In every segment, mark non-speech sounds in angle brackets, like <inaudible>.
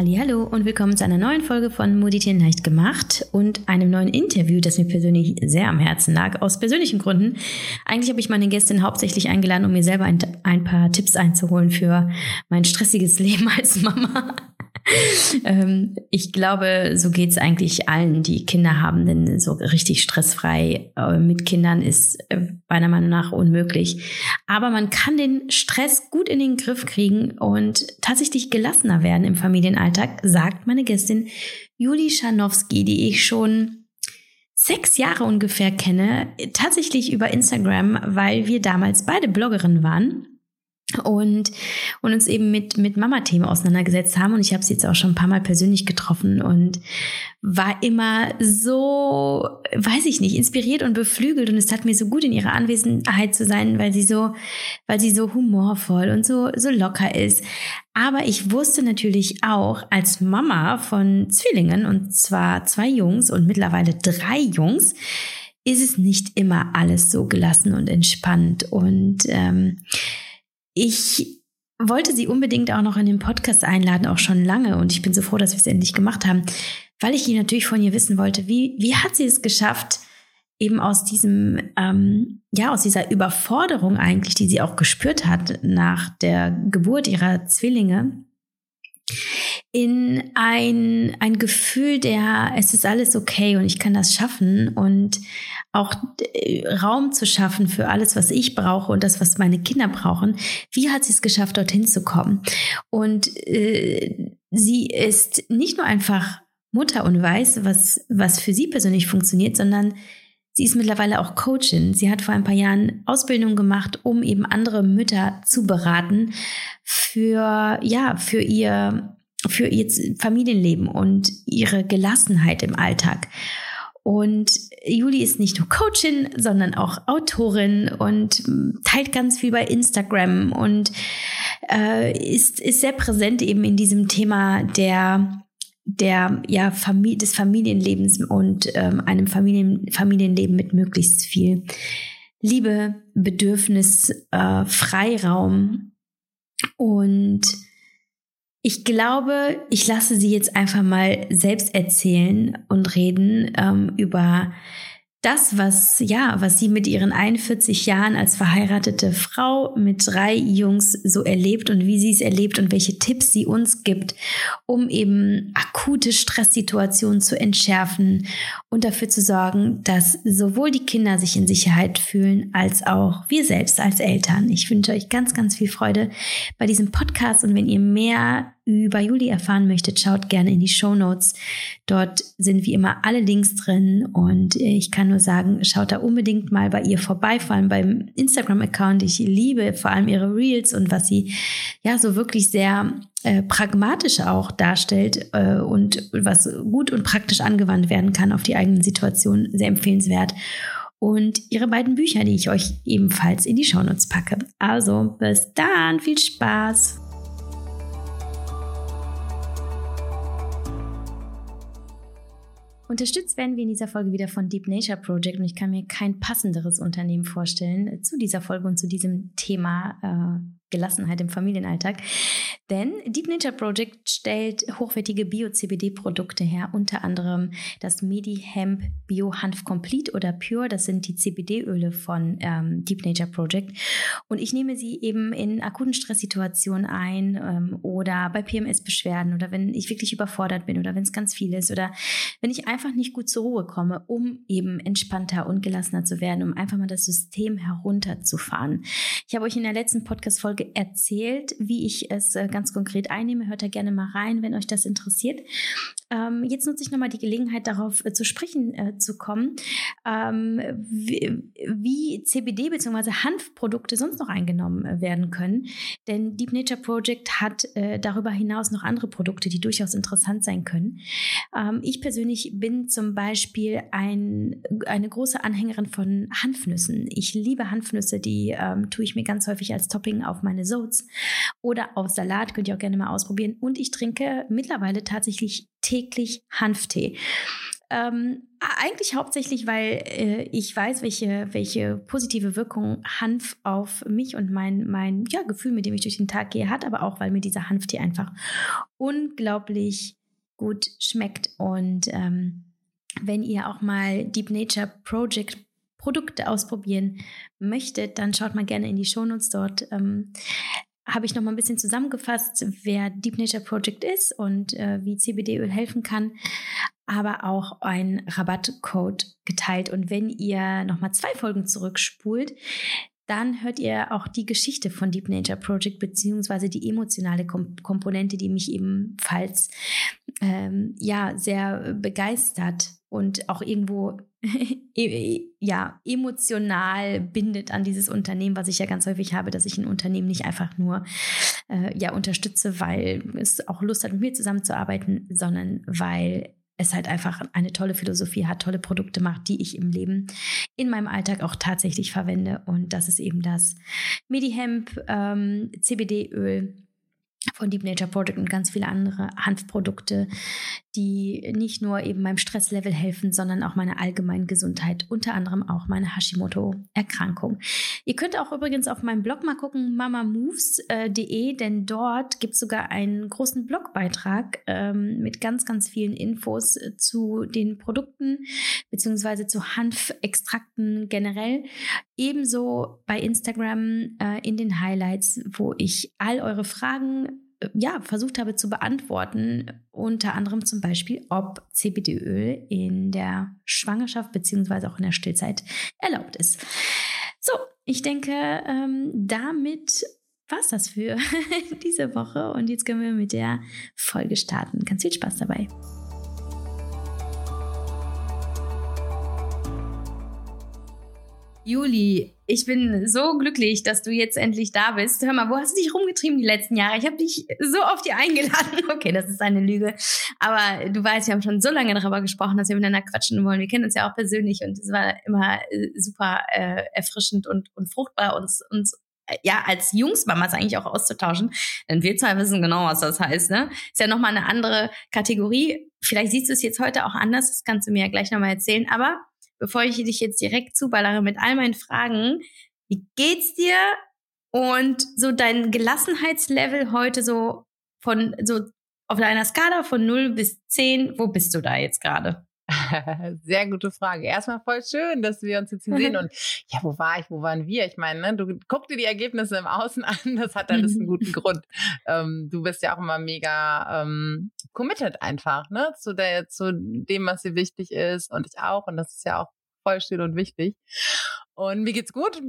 Hallo und willkommen zu einer neuen Folge von Moditieren leicht gemacht und einem neuen Interview, das mir persönlich sehr am Herzen lag, aus persönlichen Gründen. Eigentlich habe ich meine Gästin hauptsächlich eingeladen, um mir selber ein, ein paar Tipps einzuholen für mein stressiges <laughs> Leben als Mama. <laughs> ähm, ich glaube, so geht es eigentlich allen, die Kinder haben, denn so richtig stressfrei äh, mit Kindern ist äh, meiner Meinung nach unmöglich. Aber man kann den Stress gut in den Griff kriegen und tatsächlich gelassener werden im Familienalltag, sagt meine Gästin Juli Scharnowski, die ich schon sechs Jahre ungefähr kenne, tatsächlich über Instagram, weil wir damals beide Bloggerinnen waren und, und uns eben mit, mit Mama-Themen auseinandergesetzt haben. Und ich habe sie jetzt auch schon ein paar Mal persönlich getroffen und war immer so, weiß ich nicht, inspiriert und beflügelt. Und es tat mir so gut, in ihrer Anwesenheit zu sein, weil sie so, weil sie so humorvoll und so, so locker ist. Aber ich wusste natürlich auch als Mama von Zwillingen, und zwar zwei Jungs und mittlerweile drei Jungs, ist es nicht immer alles so gelassen und entspannt. Und ähm, ich wollte sie unbedingt auch noch in den Podcast einladen, auch schon lange. Und ich bin so froh, dass wir es endlich gemacht haben, weil ich natürlich von ihr wissen wollte, wie, wie hat sie es geschafft, eben aus diesem, ähm, ja, aus dieser Überforderung eigentlich, die sie auch gespürt hat nach der Geburt ihrer Zwillinge, in ein, ein Gefühl der, es ist alles okay und ich kann das schaffen und auch äh, Raum zu schaffen für alles, was ich brauche und das, was meine Kinder brauchen. Wie hat sie es geschafft, dorthin zu kommen? Und äh, sie ist nicht nur einfach Mutter und weiß, was, was für sie persönlich funktioniert, sondern sie ist mittlerweile auch Coachin. Sie hat vor ein paar Jahren Ausbildung gemacht, um eben andere Mütter zu beraten für, ja, für ihr, für ihr Familienleben und ihre Gelassenheit im Alltag. Und Juli ist nicht nur Coachin, sondern auch Autorin und teilt ganz viel bei Instagram und äh, ist, ist sehr präsent eben in diesem Thema der der ja Familie, des Familienlebens und ähm, einem Familien, Familienleben mit möglichst viel Liebe, Bedürfnis, äh, Freiraum. Und ich glaube, ich lasse sie jetzt einfach mal selbst erzählen und reden ähm, über das, was, ja, was sie mit ihren 41 Jahren als verheiratete Frau mit drei Jungs so erlebt und wie sie es erlebt und welche Tipps sie uns gibt, um eben akute Stresssituationen zu entschärfen und dafür zu sorgen, dass sowohl die Kinder sich in Sicherheit fühlen, als auch wir selbst als Eltern. Ich wünsche euch ganz, ganz viel Freude bei diesem Podcast und wenn ihr mehr über Juli erfahren möchtet, schaut gerne in die Show Notes. Dort sind wie immer alle Links drin und ich kann nur sagen, schaut da unbedingt mal bei ihr vorbei, vor allem beim Instagram-Account. Ich liebe vor allem ihre Reels und was sie ja so wirklich sehr äh, pragmatisch auch darstellt äh, und was gut und praktisch angewandt werden kann auf die eigenen Situationen. Sehr empfehlenswert und ihre beiden Bücher, die ich euch ebenfalls in die Shownotes packe. Also bis dann, viel Spaß! Unterstützt werden wir in dieser Folge wieder von Deep Nature Project und ich kann mir kein passenderes Unternehmen vorstellen zu dieser Folge und zu diesem Thema äh, Gelassenheit im Familienalltag. Denn Deep Nature Project stellt hochwertige Bio-CBD-Produkte her, unter anderem das Medi-Hemp Bio-Hanf Complete oder Pure. Das sind die CBD-Öle von ähm, Deep Nature Project. Und ich nehme sie eben in akuten Stresssituationen ein ähm, oder bei PMS-Beschwerden oder wenn ich wirklich überfordert bin oder wenn es ganz viel ist oder wenn ich einfach nicht gut zur Ruhe komme, um eben entspannter und gelassener zu werden, um einfach mal das System herunterzufahren. Ich habe euch in der letzten Podcast-Folge Folge erzählt, wie ich es äh, ganz konkret einnehme. Hört da gerne mal rein, wenn euch das interessiert. Ähm, jetzt nutze ich nochmal die Gelegenheit, darauf äh, zu sprechen äh, zu kommen, ähm, wie, wie, CBD bzw. Hanfprodukte sonst noch eingenommen äh, werden können. Denn Deep Nature Project hat äh, darüber hinaus noch andere Produkte, die durchaus interessant sein können. Ähm, ich persönlich bin zum Beispiel ein, eine große Anhängerin von Hanfnüssen. Ich liebe Hanfnüsse, die ähm, tue ich mir ganz häufig als Topping auf meine Soats oder auf Salat, könnt ihr auch gerne mal ausprobieren. Und ich trinke mittlerweile tatsächlich täglich Hanftee. ähm, eigentlich hauptsächlich, weil äh, ich weiß, welche, welche positive Wirkung Hanf auf mich und mein, mein ja, Gefühl, mit dem ich durch den Tag gehe, hat, aber auch, weil mir dieser Hanftee einfach unglaublich gut schmeckt. Und ähm, wenn ihr auch mal Deep Nature Project Produkte ausprobieren möchtet, dann schaut mal gerne in die Shownotes dort. Ähm, habe ich noch mal ein bisschen zusammengefasst, wer Deep Nature Project ist und äh, wie CBD-Öl helfen kann, aber auch ein Rabattcode geteilt. Und wenn ihr noch mal zwei Folgen zurückspult, dann hört ihr auch die Geschichte von Deep Nature Project beziehungsweise die emotionale Kom Komponente, die mich ebenfalls ähm, ja sehr begeistert und auch irgendwo <laughs> e, ja emotional bindet an dieses Unternehmen, was ich ja ganz häufig habe, dass ich ein Unternehmen nicht einfach nur äh, ja unterstütze, weil es auch Lust hat, mit mir zusammenzuarbeiten, sondern weil es halt einfach eine tolle Philosophie hat, tolle Produkte macht, die ich im Leben in meinem Alltag auch tatsächlich verwende. Und das ist eben das Medihemp ähm, CBD-Öl von Deep Nature Project und ganz viele andere Hanfprodukte, die nicht nur eben meinem Stresslevel helfen, sondern auch meiner allgemeinen Gesundheit, unter anderem auch meine Hashimoto-Erkrankung. Ihr könnt auch übrigens auf meinem Blog mal gucken, mamamoves.de, denn dort gibt es sogar einen großen Blogbeitrag ähm, mit ganz, ganz vielen Infos zu den Produkten beziehungsweise zu Hanfextrakten generell. Ebenso bei Instagram äh, in den Highlights, wo ich all eure Fragen ja, versucht habe zu beantworten, unter anderem zum Beispiel, ob CBD-Öl in der Schwangerschaft beziehungsweise auch in der Stillzeit erlaubt ist. So, ich denke, ähm, damit war es das für <laughs> diese Woche und jetzt können wir mit der Folge starten. Ganz viel Spaß dabei. Juli, ich bin so glücklich, dass du jetzt endlich da bist. Hör mal, wo hast du dich rumgetrieben die letzten Jahre? Ich habe dich so oft hier eingeladen. <laughs> Okay, das ist eine Lüge. Aber du weißt, wir haben schon so lange darüber gesprochen, dass wir miteinander quatschen wollen. Wir kennen uns ja auch persönlich und es war immer äh, super äh, erfrischend und, und fruchtbar, uns, uns äh, ja, als Jungsmamas eigentlich auch auszutauschen. Denn wir zwei wissen genau, was das heißt, ne? Ist ja nochmal eine andere Kategorie. Vielleicht siehst du es jetzt heute auch anders, das kannst du mir ja gleich nochmal erzählen. Aber bevor ich dich jetzt direkt zuballere mit all meinen Fragen, wie geht's dir und so dein Gelassenheitslevel heute so von so auf einer Skala von 0 bis 10, wo bist du da jetzt gerade? <laughs> Sehr gute Frage. Erstmal voll schön, dass wir uns jetzt hier sehen. <laughs> Und ja, wo war ich, wo waren wir? Ich meine, ne, du guck dir die Ergebnisse im Außen an, das hat alles einen guten Grund. Ähm, du bist ja auch immer mega ähm, committed einfach, ne, zu der, zu dem, was dir wichtig ist und ich auch. Und das ist ja auch voll schön und wichtig. Und mir geht's gut.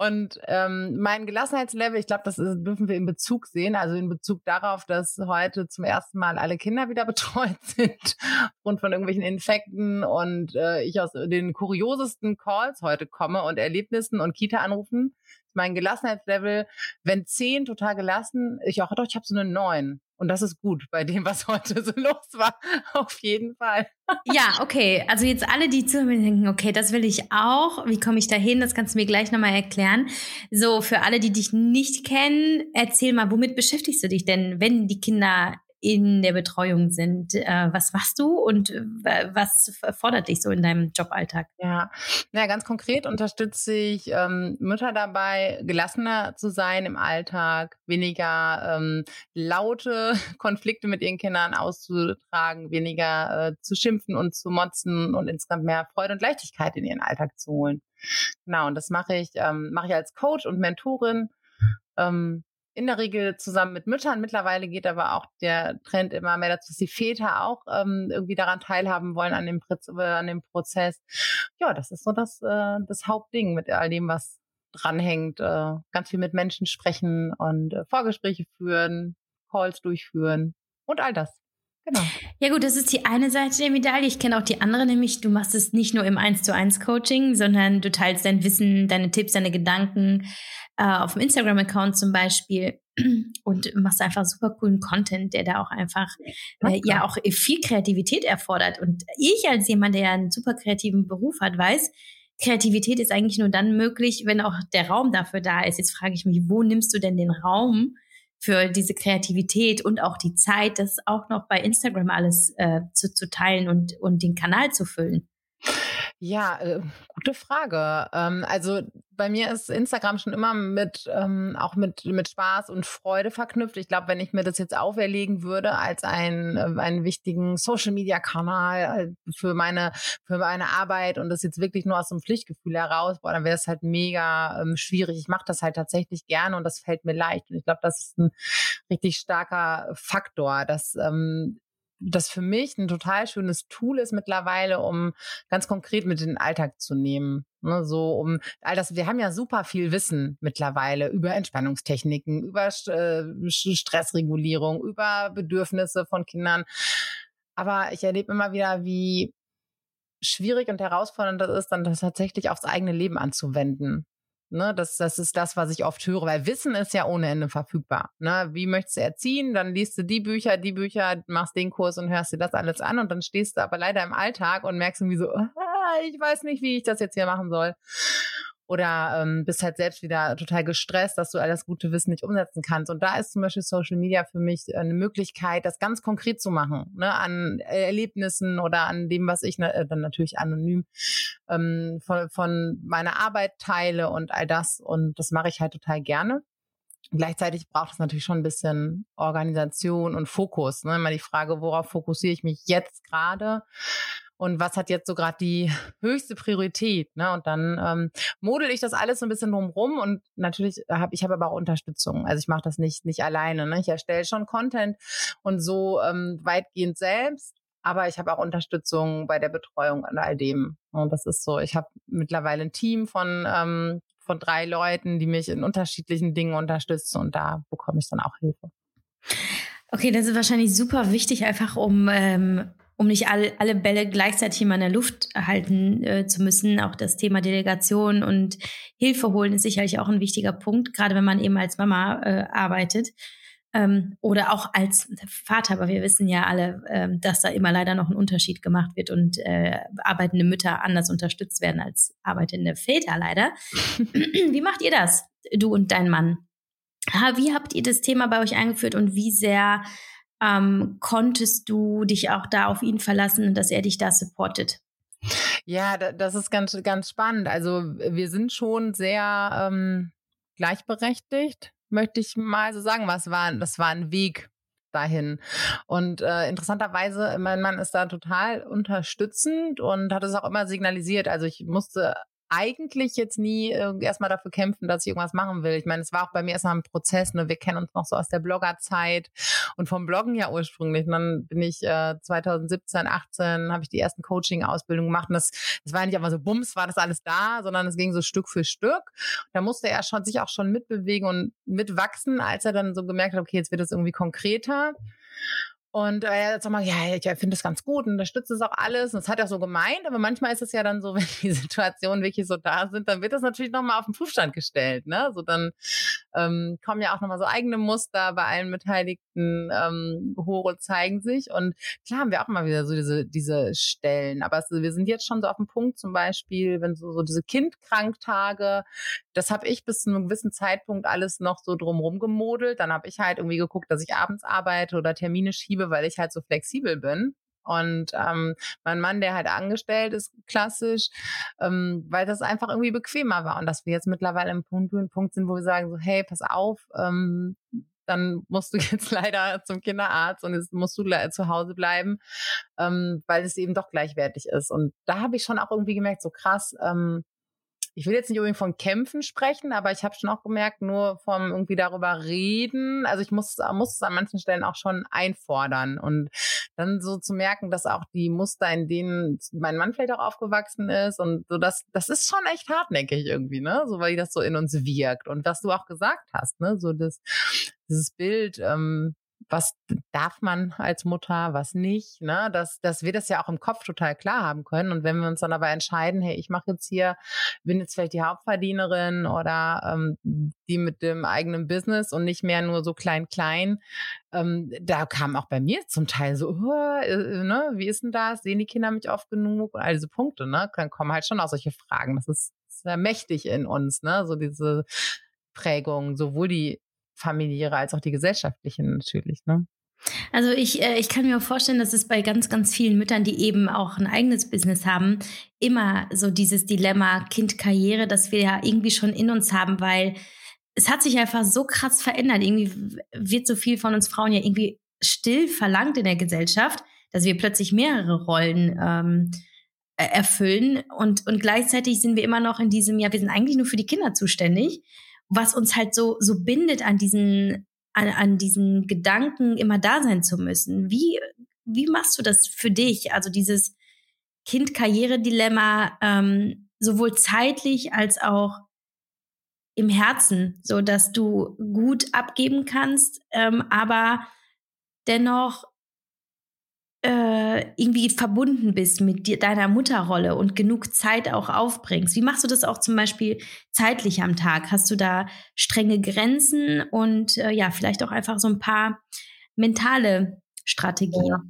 Und ähm, mein Gelassenheitslevel, ich glaube, das ist, dürfen wir in Bezug sehen, also in Bezug darauf, dass heute zum ersten Mal alle Kinder wieder <laughs> betreut sind und von irgendwelchen Infekten und äh, ich aus den kuriosesten Calls heute komme und Erlebnissen und Kita-Anrufen. Mein Gelassenheitslevel, wenn zehn total gelassen, ich auch, doch, ich habe so eine neun. Und das ist gut bei dem, was heute so <laughs> los war. Auf jeden Fall. Ja, okay. Also jetzt alle, die zuhören, denken, okay, das will ich auch. Wie komme ich da hin? Das kannst du mir gleich nochmal erklären. So, für alle, die dich nicht kennen, erzähl mal, womit beschäftigst du dich denn, wenn die Kinder in der Betreuung sind. Äh, was machst du und äh, was fordert dich so in deinem Joballtag? Ja, ja ganz konkret unterstütze ich ähm, Mütter dabei, gelassener zu sein im Alltag, weniger ähm, laute <laughs> Konflikte mit ihren Kindern auszutragen, weniger äh, zu schimpfen und zu motzen und insgesamt mehr Freude und Leichtigkeit in ihren Alltag zu holen. Genau, und das mache ich, ähm, mache ich als Coach und Mentorin. Ähm, in der Regel zusammen mit Müttern. Mittlerweile geht aber auch der Trend immer mehr dazu, dass die Väter auch ähm, irgendwie daran teilhaben wollen an dem, äh, an dem Prozess. Ja, das ist so das, äh, das Hauptding mit all dem, was dranhängt. Äh, ganz viel mit Menschen sprechen und äh, Vorgespräche führen, Calls durchführen und all das. Genau. Ja gut, das ist die eine Seite der Medaille. Ich kenne auch die andere, nämlich du machst es nicht nur im 1 zu 1 Coaching, sondern du teilst dein Wissen, deine Tipps, deine Gedanken äh, auf dem Instagram-Account zum Beispiel <clears throat> und machst einfach super coolen Content, der da auch einfach äh, ja auch viel Kreativität erfordert. Und ich als jemand, der einen super kreativen Beruf hat, weiß, Kreativität ist eigentlich nur dann möglich, wenn auch der Raum dafür da ist. Jetzt frage ich mich, wo nimmst du denn den Raum für diese Kreativität und auch die Zeit, das auch noch bei Instagram alles äh, zu, zu teilen und, und den Kanal zu füllen? Ja, äh, gute Frage. Ähm, also bei mir ist Instagram schon immer mit ähm, auch mit mit Spaß und Freude verknüpft. Ich glaube, wenn ich mir das jetzt auferlegen würde als einen äh, einen wichtigen Social Media Kanal äh, für meine für meine Arbeit und das jetzt wirklich nur aus dem Pflichtgefühl heraus, boah, dann wäre es halt mega ähm, schwierig. Ich mache das halt tatsächlich gerne und das fällt mir leicht und ich glaube, das ist ein richtig starker Faktor, dass ähm, das für mich ein total schönes Tool ist mittlerweile, um ganz konkret mit in den Alltag zu nehmen. Ne, so um all das, wir haben ja super viel Wissen mittlerweile über Entspannungstechniken, über äh, Stressregulierung, über Bedürfnisse von Kindern. Aber ich erlebe immer wieder, wie schwierig und herausfordernd das ist, dann das tatsächlich aufs eigene Leben anzuwenden. Ne, das, das ist das, was ich oft höre, weil Wissen ist ja ohne Ende verfügbar. Ne? Wie möchtest du erziehen? Dann liest du die Bücher, die Bücher, machst den Kurs und hörst dir das alles an und dann stehst du aber leider im Alltag und merkst irgendwie so, ah, <laughs> ich weiß nicht, wie ich das jetzt hier machen soll oder ähm, bist halt selbst wieder total gestresst, dass du all das gute Wissen nicht umsetzen kannst. Und da ist zum Beispiel Social Media für mich äh, eine Möglichkeit, das ganz konkret zu machen, ne, an Erlebnissen oder an dem, was ich ne, dann natürlich anonym ähm, von, von meiner Arbeit teile und all das. Und das mache ich halt total gerne. Gleichzeitig braucht es natürlich schon ein bisschen Organisation und Fokus. Ne? Immer die Frage, worauf fokussiere ich mich jetzt gerade? Und was hat jetzt so gerade die höchste Priorität. Ne? Und dann ähm, model ich das alles so ein bisschen drumrum und natürlich habe ich habe aber auch Unterstützung. Also ich mache das nicht nicht alleine. Ne? Ich erstelle schon Content und so ähm, weitgehend selbst. Aber ich habe auch Unterstützung bei der Betreuung an all dem. Und das ist so, ich habe mittlerweile ein Team von, ähm, von drei Leuten, die mich in unterschiedlichen Dingen unterstützen und da bekomme ich dann auch Hilfe. Okay, das ist wahrscheinlich super wichtig, einfach um ähm, um nicht alle, alle Bälle gleichzeitig immer in der Luft halten äh, zu müssen. Auch das Thema Delegation und Hilfe holen ist sicherlich auch ein wichtiger Punkt, gerade wenn man eben als Mama äh, arbeitet. Ähm, oder auch als Vater, aber wir wissen ja alle, ähm, dass da immer leider noch ein Unterschied gemacht wird und äh, arbeitende Mütter anders unterstützt werden als arbeitende Väter leider. <clears throat> wie macht ihr das, du und dein Mann? Wie habt ihr das Thema bei euch eingeführt und wie sehr ähm, konntest du dich auch da auf ihn verlassen, dass er dich da supportet? Ja, das ist ganz, ganz spannend. Also wir sind schon sehr ähm, gleichberechtigt, möchte ich mal so sagen. Was war, das war ein Weg dahin. Und äh, interessanterweise, mein Mann ist da total unterstützend und hat es auch immer signalisiert. Also ich musste eigentlich jetzt nie äh, erstmal dafür kämpfen, dass ich irgendwas machen will. Ich meine, es war auch bei mir erstmal ein Prozess. Ne? Wir kennen uns noch so aus der Bloggerzeit und vom Bloggen ja ursprünglich. Und dann bin ich äh, 2017, 18, habe ich die ersten Coaching-Ausbildungen gemacht. Und das, das war nicht einfach so bums, war das alles da, sondern es ging so Stück für Stück. Da musste er schon sich auch schon mitbewegen und mitwachsen, als er dann so gemerkt hat, okay, jetzt wird es irgendwie konkreter. Und er hat mal, ja, ich finde das ganz gut und unterstütze es auch alles. Und das hat er so gemeint, aber manchmal ist es ja dann so, <laughs> wenn die Situationen wirklich so da sind, dann wird das natürlich nochmal auf den Prüfstand gestellt. Ne? So dann ähm, kommen ja auch nochmal so eigene Muster bei allen Beteiligten ähm, hoch und zeigen sich. Und klar haben wir auch immer wieder so diese, diese Stellen. Aber es, wir sind jetzt schon so auf dem Punkt, zum Beispiel, wenn so, so diese Kindkranktage, das habe ich bis zu einem gewissen Zeitpunkt alles noch so drumrum gemodelt. Dann habe ich halt irgendwie geguckt, dass ich abends arbeite oder Termine schiebe liebe, weil ich halt so flexibel bin. Und ähm, mein Mann, der halt angestellt ist, klassisch, ähm, weil das einfach irgendwie bequemer war. Und dass wir jetzt mittlerweile im Punkt, im Punkt sind, wo wir sagen, so, hey, pass auf, ähm, dann musst du <laughs> jetzt leider zum Kinderarzt und jetzt musst du zu Hause bleiben, ähm, weil es eben doch gleichwertig ist. Und da habe ich schon auch irgendwie gemerkt, so krass, ähm, ich will jetzt nicht unbedingt von Kämpfen sprechen, aber ich habe schon auch gemerkt, nur vom irgendwie darüber reden, also ich muss, muss es an manchen Stellen auch schon einfordern. Und dann so zu merken, dass auch die Muster, in denen mein Mann vielleicht auch aufgewachsen ist und so, das, das ist schon echt hartnäckig irgendwie, ne, so weil das so in uns wirkt. Und was du auch gesagt hast, ne, so das, dieses Bild, ähm, was darf man als Mutter, was nicht, ne? Dass, dass wir das ja auch im Kopf total klar haben können. Und wenn wir uns dann aber entscheiden, hey, ich mache jetzt hier, bin jetzt vielleicht die Hauptverdienerin oder ähm, die mit dem eigenen Business und nicht mehr nur so klein, klein, ähm, da kam auch bei mir zum Teil so, oh, äh, ne, wie ist denn das? Sehen die Kinder mich oft genug? Und all diese Punkte, ne? Dann kommen halt schon auch solche Fragen. Das ist sehr mächtig in uns, ne? So diese Prägung, sowohl die familiäre als auch die gesellschaftlichen natürlich. Ne? Also ich, äh, ich kann mir auch vorstellen, dass es bei ganz, ganz vielen Müttern, die eben auch ein eigenes Business haben, immer so dieses Dilemma Kind-Karriere, das wir ja irgendwie schon in uns haben, weil es hat sich einfach so krass verändert. Irgendwie wird so viel von uns Frauen ja irgendwie still verlangt in der Gesellschaft, dass wir plötzlich mehrere Rollen ähm, erfüllen und, und gleichzeitig sind wir immer noch in diesem, ja, wir sind eigentlich nur für die Kinder zuständig, was uns halt so, so bindet an diesen an, an diesen Gedanken immer da sein zu müssen. Wie, wie machst du das für dich? Also dieses Kind-Karriere-Dilemma ähm, sowohl zeitlich als auch im Herzen, so dass du gut abgeben kannst, ähm, aber dennoch äh, irgendwie verbunden bist mit dir, deiner Mutterrolle und genug Zeit auch aufbringst. Wie machst du das auch zum Beispiel zeitlich am Tag? Hast du da strenge Grenzen und äh, ja, vielleicht auch einfach so ein paar mentale Strategien? Ja.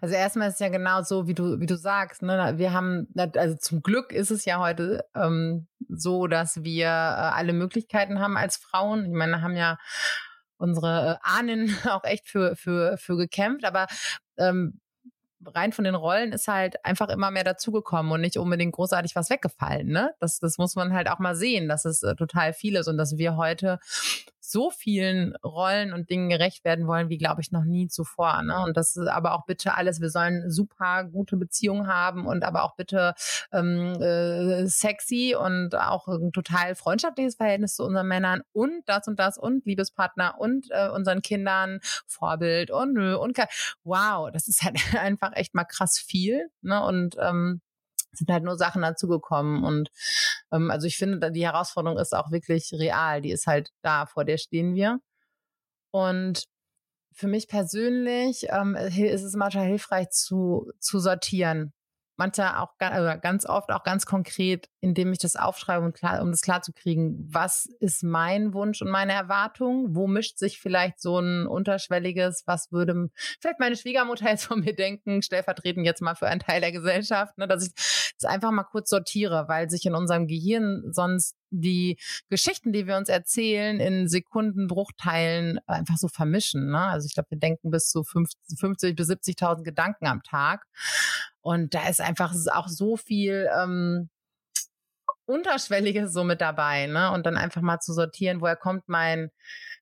Also erstmal ist es ja genau so, wie du, wie du sagst. Ne? Wir haben, also zum Glück ist es ja heute ähm, so, dass wir äh, alle Möglichkeiten haben als Frauen. Ich meine, haben ja unsere äh, Ahnen <laughs> auch echt für, für, für gekämpft. Aber ähm, rein von den Rollen ist halt einfach immer mehr dazugekommen und nicht unbedingt großartig was weggefallen. Ne? Das, das muss man halt auch mal sehen, dass es äh, total viel ist und dass wir heute so vielen Rollen und Dingen gerecht werden wollen, wie glaube ich noch nie zuvor. Ne? Und das ist aber auch bitte alles, wir sollen super gute Beziehungen haben und aber auch bitte ähm, äh, sexy und auch ein total freundschaftliches Verhältnis zu unseren Männern und das und das und Liebespartner und äh, unseren Kindern Vorbild und nö und wow, das ist halt <laughs> einfach echt mal krass viel. Ne? Und ähm, sind halt nur Sachen dazugekommen. Und ähm, also ich finde, die Herausforderung ist auch wirklich real. Die ist halt da, vor der stehen wir. Und für mich persönlich ähm, ist es manchmal hilfreich zu, zu sortieren manchmal auch also ganz oft auch ganz konkret, indem ich das aufschreibe, um, klar, um das klar zu kriegen, was ist mein Wunsch und meine Erwartung? Wo mischt sich vielleicht so ein unterschwelliges, was würde vielleicht meine Schwiegermutter jetzt von mir denken, stellvertretend jetzt mal für einen Teil der Gesellschaft, ne, dass ich das einfach mal kurz sortiere, weil sich in unserem Gehirn sonst die Geschichten, die wir uns erzählen, in Sekundenbruchteilen einfach so vermischen. Ne? Also ich glaube, wir denken bis zu 50, 50 bis 70.000 Gedanken am Tag. Und da ist einfach auch so viel ähm, Unterschwelliges so mit dabei. Ne? Und dann einfach mal zu sortieren, woher kommt mein,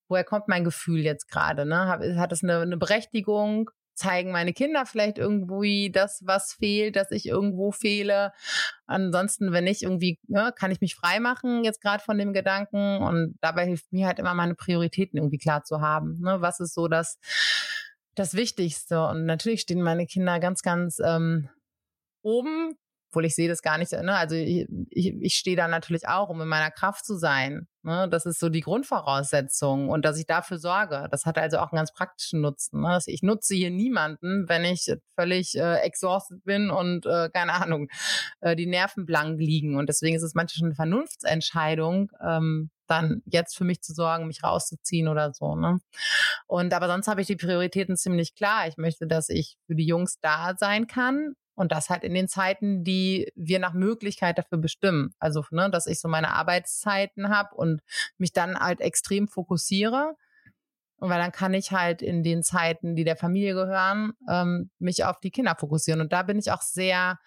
woher kommt mein Gefühl jetzt gerade? Ne? Hat es eine, eine Berechtigung? zeigen meine Kinder vielleicht irgendwie das, was fehlt, dass ich irgendwo fehle. Ansonsten, wenn nicht, irgendwie ne, kann ich mich frei machen jetzt gerade von dem Gedanken und dabei hilft mir halt immer meine Prioritäten irgendwie klar zu haben. Ne? Was ist so das, das Wichtigste? Und natürlich stehen meine Kinder ganz, ganz ähm, oben obwohl ich sehe das gar nicht. Ne? Also ich, ich, ich stehe da natürlich auch, um in meiner Kraft zu sein. Ne? Das ist so die Grundvoraussetzung und dass ich dafür sorge. Das hat also auch einen ganz praktischen Nutzen. Ne? Ich nutze hier niemanden, wenn ich völlig äh, exhausted bin und äh, keine Ahnung, äh, die Nerven blank liegen. Und deswegen ist es manchmal schon eine Vernunftsentscheidung, ähm, dann jetzt für mich zu sorgen, mich rauszuziehen oder so. Ne? Und aber sonst habe ich die Prioritäten ziemlich klar. Ich möchte, dass ich für die Jungs da sein kann und das halt in den Zeiten, die wir nach Möglichkeit dafür bestimmen. Also, ne, dass ich so meine Arbeitszeiten habe und mich dann halt extrem fokussiere. Und weil dann kann ich halt in den Zeiten, die der Familie gehören, ähm, mich auf die Kinder fokussieren. Und da bin ich auch sehr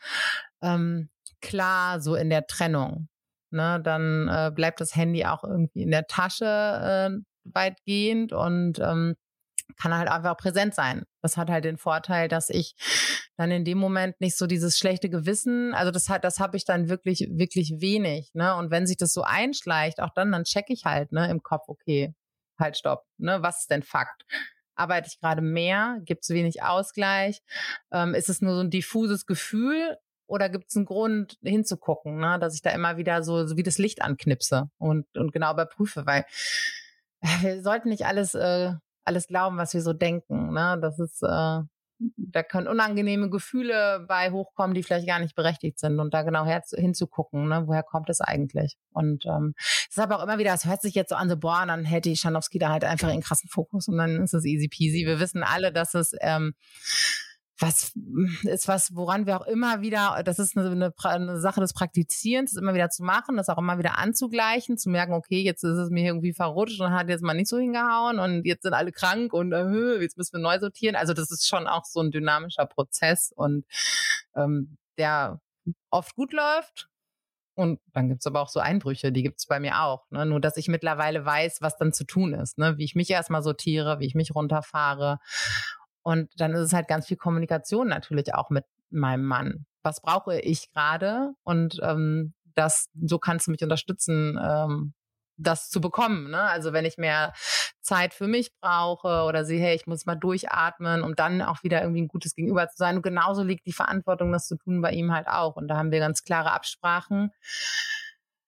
ähm, klar so in der Trennung. Ne, dann äh, bleibt das Handy auch irgendwie in der Tasche äh, weitgehend und ähm, kann halt einfach präsent sein. Das hat halt den Vorteil, dass ich dann in dem Moment nicht so dieses schlechte Gewissen, also das hat, das habe ich dann wirklich, wirklich wenig, ne? Und wenn sich das so einschleicht, auch dann, dann checke ich halt, ne, im Kopf, okay, halt, stopp, ne, was ist denn Fakt? Arbeite ich gerade mehr? Gibt es wenig Ausgleich? Ähm, ist es nur so ein diffuses Gefühl? Oder gibt es einen Grund hinzugucken, ne? dass ich da immer wieder so, so wie das Licht anknipse und, und genau überprüfe, weil äh, wir sollten nicht alles äh, alles glauben, was wir so denken. Ne? Das ist, äh, da können unangenehme Gefühle bei hochkommen, die vielleicht gar nicht berechtigt sind und da genau hinzugucken, ne? woher kommt es eigentlich? Und ähm, ist aber auch immer wieder, es hört sich jetzt so an, so boah, dann hätte ich Schanowski da halt einfach in krassen Fokus und dann ist es easy peasy. Wir wissen alle, dass es ähm, was ist was, woran wir auch immer wieder, das ist eine, eine, eine, Sache des Praktizierens, das immer wieder zu machen, das auch immer wieder anzugleichen, zu merken, okay, jetzt ist es mir irgendwie verrutscht und hat jetzt mal nicht so hingehauen und jetzt sind alle krank und äh, jetzt müssen wir neu sortieren. Also das ist schon auch so ein dynamischer Prozess und ähm, der oft gut läuft. Und dann gibt's aber auch so Einbrüche, die gibt's bei mir auch. Ne? Nur dass ich mittlerweile weiß, was dann zu tun ist, ne? wie ich mich erstmal sortiere, wie ich mich runterfahre und dann ist es halt ganz viel Kommunikation natürlich auch mit meinem Mann. Was brauche ich gerade? Und ähm, das, so kannst du mich unterstützen, ähm, das zu bekommen. Ne? Also wenn ich mehr Zeit für mich brauche oder sehe, hey, ich muss mal durchatmen, um dann auch wieder irgendwie ein gutes Gegenüber zu sein. Und genauso liegt die Verantwortung, das zu tun, bei ihm halt auch. Und da haben wir ganz klare Absprachen.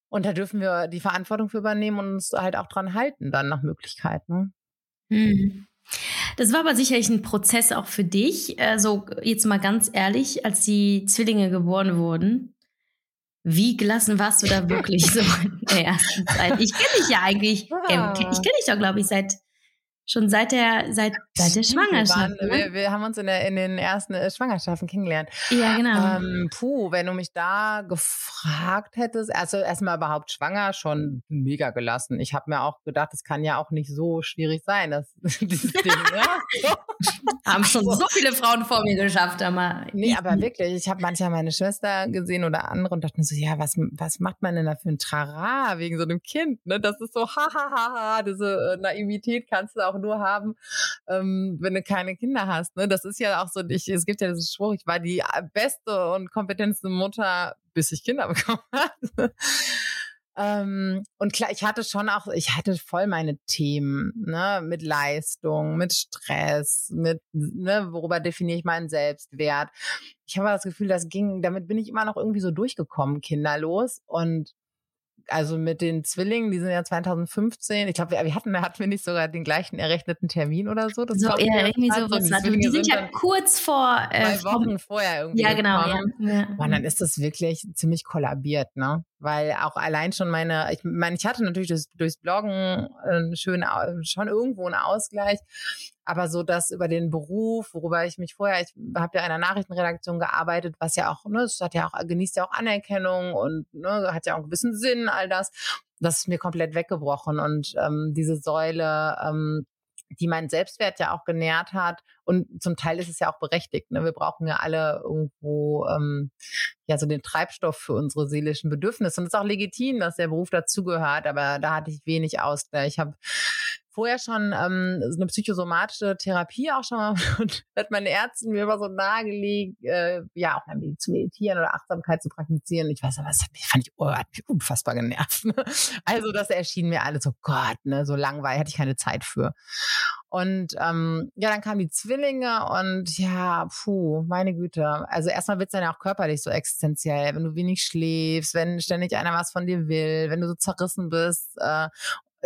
Und da dürfen wir die Verantwortung für übernehmen und uns halt auch dran halten, dann nach Möglichkeit. Ne? Mhm. Das war aber sicherlich ein Prozess auch für dich. Also jetzt mal ganz ehrlich, als die Zwillinge geboren wurden, wie gelassen warst du da wirklich so in der ersten Zeit? Ich kenne dich ja eigentlich, ich kenne dich doch, glaube ich, seit Schon seit der, seit, seit der Schwangerschaft. Wir, waren, ne? wir, wir, haben uns in, der, in den ersten äh, Schwangerschaften kennengelernt. Ja, genau. Ähm, puh, wenn du mich da gefragt hättest, also erstmal überhaupt schwanger, schon mega gelassen. Ich habe mir auch gedacht, es kann ja auch nicht so schwierig sein, dass <laughs> dieses Ding, ja. <laughs> haben schon so viele Frauen vor mir geschafft, aber. Nee, aber wirklich, ich habe manchmal meine Schwester gesehen oder andere und dachte mir so, ja, was, was macht man denn da für ein Trara wegen so einem Kind? Ne? Das ist so, hahaha, diese äh, Naivität kannst du auch auch nur haben, ähm, wenn du keine Kinder hast. Ne? Das ist ja auch so, ich, es gibt ja diesen Spruch, ich war die äh, beste und kompetenteste Mutter, bis ich Kinder <laughs> bekommen habe. Ähm, und klar, ich hatte schon auch, ich hatte voll meine Themen, ne, mit Leistung, mit Stress, mit, ne, worüber definiere ich meinen Selbstwert. Ich habe das Gefühl, das ging, damit bin ich immer noch irgendwie so durchgekommen, kinderlos. Und also mit den Zwillingen, die sind ja 2015. Ich glaube, wir, wir, hatten, hatten wir nicht sogar den gleichen errechneten Termin oder so. Das so, ja, irgendwie so. Was die, also, die sind ja kurz vor äh, zwei Wochen vorher irgendwie. Ja, genau. Ja, ja. Und dann ist das wirklich ziemlich kollabiert, ne? Weil auch allein schon meine, ich meine, ich hatte natürlich durchs, durchs Bloggen äh, schön, schon irgendwo einen Ausgleich, aber so das über den Beruf, worüber ich mich vorher, ich habe ja in einer Nachrichtenredaktion gearbeitet, was ja auch, ne, es hat ja auch, genießt ja auch Anerkennung und ne, hat ja auch einen gewissen Sinn, all das. Das ist mir komplett weggebrochen. Und ähm, diese Säule, ähm, die meinen Selbstwert ja auch genährt hat. Und zum Teil ist es ja auch berechtigt. Ne? Wir brauchen ja alle irgendwo ähm, ja so den Treibstoff für unsere seelischen Bedürfnisse. Und es ist auch legitim, dass der Beruf dazugehört, aber da hatte ich wenig Ausgleich. Ich habe vorher schon ähm, so eine psychosomatische Therapie auch schon mal <laughs> und hat meine Ärztin mir immer so nahegelegt, äh, ja auch zu meditieren oder Achtsamkeit zu praktizieren. Ich weiß aber, das hat mich, fand ich, oh, hat mich unfassbar genervt. Ne? Also das erschien mir alles so Gott, ne, so langweilig, hatte ich keine Zeit für. Und ähm, ja, dann kamen die Zwillinge und ja, puh, meine Güte. Also erstmal wird's dann ja auch körperlich so existenziell, wenn du wenig schläfst, wenn ständig einer was von dir will, wenn du so zerrissen bist äh,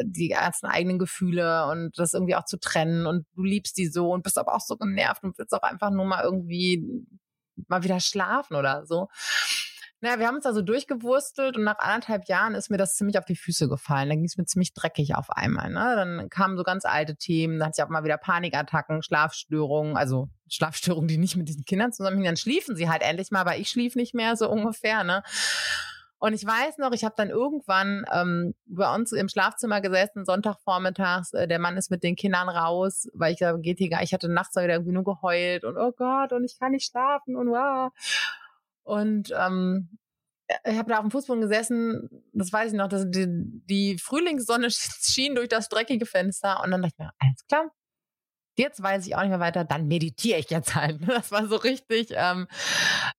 die ganzen eigenen Gefühle und das irgendwie auch zu trennen und du liebst die so und bist aber auch so genervt und willst auch einfach nur mal irgendwie mal wieder schlafen oder so. Naja, wir haben uns also durchgewurstelt und nach anderthalb Jahren ist mir das ziemlich auf die Füße gefallen. Da ging es mir ziemlich dreckig auf einmal. Ne? Dann kamen so ganz alte Themen, dann hatte ich auch mal wieder Panikattacken, Schlafstörungen, also Schlafstörungen, die nicht mit diesen Kindern zusammenhängen. Dann schliefen sie halt endlich mal, aber ich schlief nicht mehr so ungefähr. Ne? Und ich weiß noch, ich habe dann irgendwann ähm, bei uns im Schlafzimmer gesessen, Sonntagvormittags. Äh, der Mann ist mit den Kindern raus, weil ich da geht hier gar. Ich hatte nachts wieder irgendwie nur geheult und oh Gott und ich kann nicht schlafen und wow. Und ähm, ich habe da auf dem Fußboden gesessen, das weiß ich noch, dass die, die Frühlingssonne <laughs> schien durch das dreckige Fenster und dann dachte ich mir, alles klar, jetzt weiß ich auch nicht mehr weiter, dann meditiere ich jetzt halt. <laughs> Das war so richtig ähm,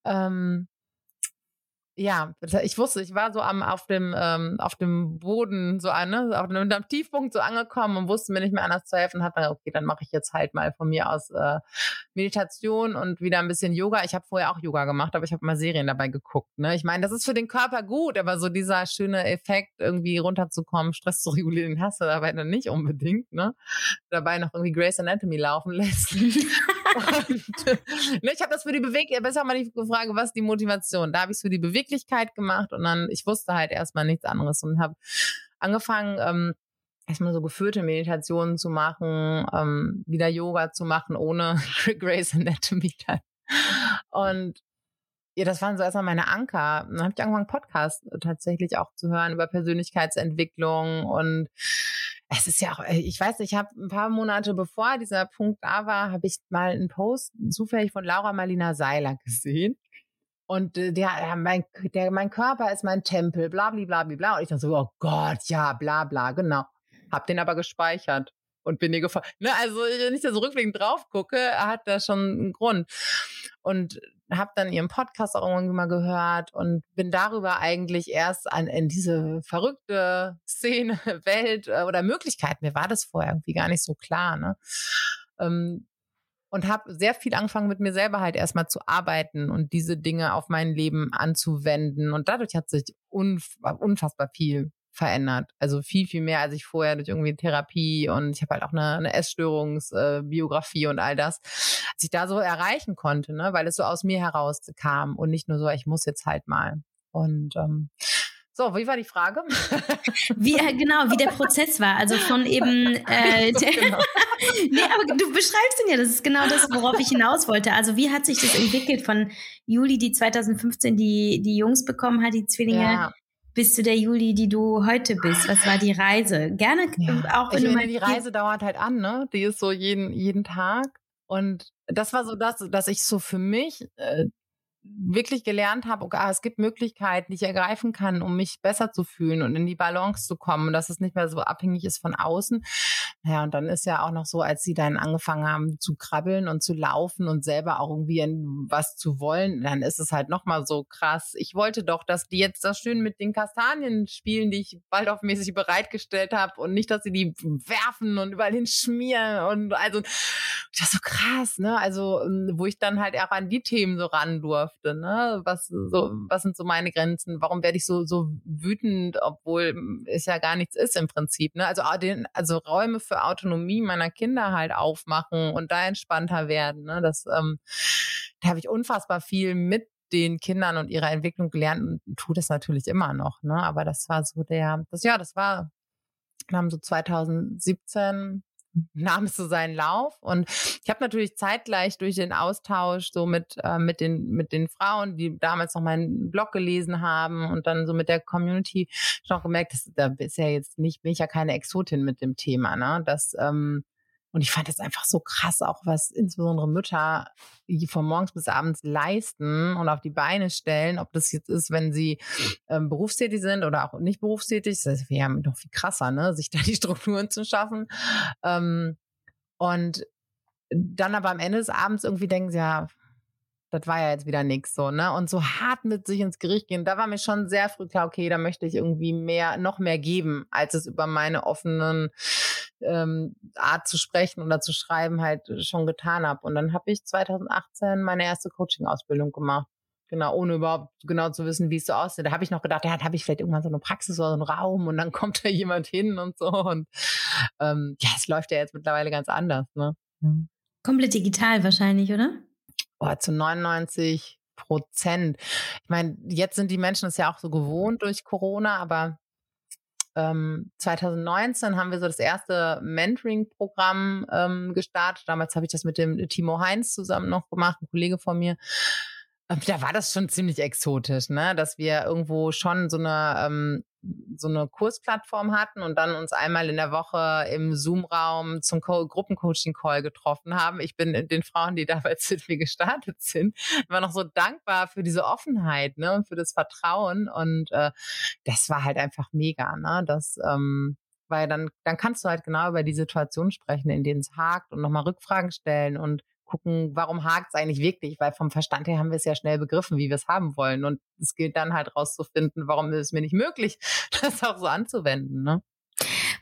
ähm, ja, ich wusste, ich war so am auf dem ähm, auf dem Boden so ne, auf einem, einem Tiefpunkt so angekommen und wusste mir nicht mehr anders zu helfen. Hat dann okay, dann mache ich jetzt halt mal von mir aus äh, Meditation und wieder ein bisschen Yoga. Ich habe vorher auch Yoga gemacht, aber ich habe mal Serien dabei geguckt. Ne, ich meine, das ist für den Körper gut, aber so dieser schöne Effekt irgendwie runterzukommen, Stress zu <laughs> regulieren, hast du dabei dann nicht unbedingt. Ne, dabei noch irgendwie Grace Anatomy laufen <laughs> lässt. Und, <laughs> ne, ich habe das für die Bewegung. Besser mal die Frage, was die Motivation? Da habe ich es für die Beweglichkeit gemacht und dann, ich wusste halt erstmal nichts anderes und habe angefangen, ähm, erstmal so geführte Meditationen zu machen, ähm, wieder Yoga zu machen, ohne <laughs> Grace Anatomy dann Und ja, das waren so erstmal meine Anker. Dann habe ich angefangen, Podcasts tatsächlich auch zu hören über Persönlichkeitsentwicklung und es ist ja auch, äh, ich weiß, ich habe ein paar Monate bevor dieser Punkt da war, habe ich mal einen Post zufällig von Laura Marlina Seiler <laughs> gesehen. Und äh, der, mein, der, mein Körper ist mein Tempel, bla, bla, bla, bla. Und ich dachte so, oh Gott, ja, bla, bla, genau. Hab den aber gespeichert und bin dir gefolgt. Ne, also, wenn ich da so rückblickend drauf gucke, hat das schon einen Grund. Und habe dann ihren Podcast auch irgendwann mal gehört und bin darüber eigentlich erst an, in diese verrückte Szene, <laughs> Welt äh, oder Möglichkeit, mir war das vorher irgendwie gar nicht so klar, ne? Ähm, und habe sehr viel angefangen mit mir selber halt erstmal zu arbeiten und diese Dinge auf mein Leben anzuwenden und dadurch hat sich unf unfassbar viel verändert. Also viel, viel mehr als ich vorher durch irgendwie Therapie und ich habe halt auch eine, eine Essstörungsbiografie äh, und all das, als ich da so erreichen konnte, ne, weil es so aus mir heraus kam und nicht nur so, ich muss jetzt halt mal. Und ähm, so, wie war die Frage? <laughs> Wie äh, genau, wie der Prozess war. Also von eben äh, <laughs> genau. <laughs> nee, aber du beschreibst ihn ja, das ist genau das, worauf ich hinaus wollte. Also wie hat sich das entwickelt von Juli, die 2015 die, die Jungs bekommen hat, die Zwillinge, ja bis zu der Juli, die du heute bist? Was war die Reise? Gerne ja. auch wenn ich du meine, die Reise dauert halt an, ne? Die ist so jeden jeden Tag und das war so das, dass ich so für mich äh, wirklich gelernt habe, okay, ah, es gibt Möglichkeiten, die ich ergreifen kann, um mich besser zu fühlen und in die Balance zu kommen, dass es nicht mehr so abhängig ist von außen. Ja, und dann ist ja auch noch so, als sie dann angefangen haben zu krabbeln und zu laufen und selber auch irgendwie was zu wollen, dann ist es halt nochmal so krass. Ich wollte doch, dass die jetzt das schön mit den Kastanien spielen, die ich waldorfmäßig bereitgestellt habe und nicht, dass sie die werfen und überall hinschmieren und also das ist so krass, ne? Also, wo ich dann halt auch an die Themen so ran durfte durfte, ne? Was so, was sind so meine Grenzen? Warum werde ich so so wütend, obwohl es ja gar nichts ist im Prinzip, ne? Also den, also Räume für Autonomie meiner Kinder halt aufmachen und da entspannter werden, ne? Das ähm, da habe ich unfassbar viel mit den Kindern und ihrer Entwicklung gelernt und tue das natürlich immer noch, ne? Aber das war so der, das ja, das war, wir haben so 2017 nahm es so seinen Lauf. Und ich habe natürlich zeitgleich durch den Austausch so mit, äh, mit, den, mit den Frauen, die damals noch meinen Blog gelesen haben und dann so mit der Community schon gemerkt, dass da ist ja jetzt nicht, bin ich ja keine Exotin mit dem Thema, ne? Das, ähm, und ich fand es einfach so krass, auch was insbesondere Mütter die von morgens bis abends leisten und auf die Beine stellen, ob das jetzt ist, wenn sie ähm, berufstätig sind oder auch nicht berufstätig. Das wäre ja noch viel krasser, ne? sich <laughs> da die Strukturen zu schaffen. Ähm, und dann aber am Ende des Abends irgendwie denken sie, ja, das war ja jetzt wieder nichts so, ne? Und so hart mit sich ins Gericht gehen, da war mir schon sehr früh klar, okay, da möchte ich irgendwie mehr, noch mehr geben, als es über meine offenen ähm, Art zu sprechen oder zu schreiben halt schon getan habe. Und dann habe ich 2018 meine erste Coaching-Ausbildung gemacht. Genau, ohne überhaupt genau zu wissen, wie es so aussieht. Da habe ich noch gedacht, ja, da habe ich vielleicht irgendwann so eine Praxis oder so einen Raum und dann <laughs> kommt da jemand hin und so. Und ähm, ja, es läuft ja jetzt mittlerweile ganz anders, ne? Komplett digital wahrscheinlich, oder? oh, zu 99 Prozent. Ich meine, jetzt sind die Menschen es ja auch so gewohnt durch Corona, aber ähm, 2019 haben wir so das erste Mentoring-Programm ähm, gestartet. Damals habe ich das mit dem Timo Heinz zusammen noch gemacht, ein Kollege von mir. Ähm, da war das schon ziemlich exotisch, ne? Dass wir irgendwo schon so eine ähm, so eine Kursplattform hatten und dann uns einmal in der Woche im Zoom-Raum zum Gruppencoaching-Call getroffen haben. Ich bin den Frauen, die damals mit mir gestartet sind, immer noch so dankbar für diese Offenheit ne, und für das Vertrauen. Und äh, das war halt einfach mega, ne? Das, ähm, weil dann, dann kannst du halt genau über die Situation sprechen, in denen es hakt und nochmal Rückfragen stellen und gucken, warum hakt es eigentlich wirklich, weil vom Verstand her haben wir es ja schnell begriffen, wie wir es haben wollen. Und es gilt dann halt rauszufinden, warum ist es mir nicht möglich, <laughs> das auch so anzuwenden. Ne?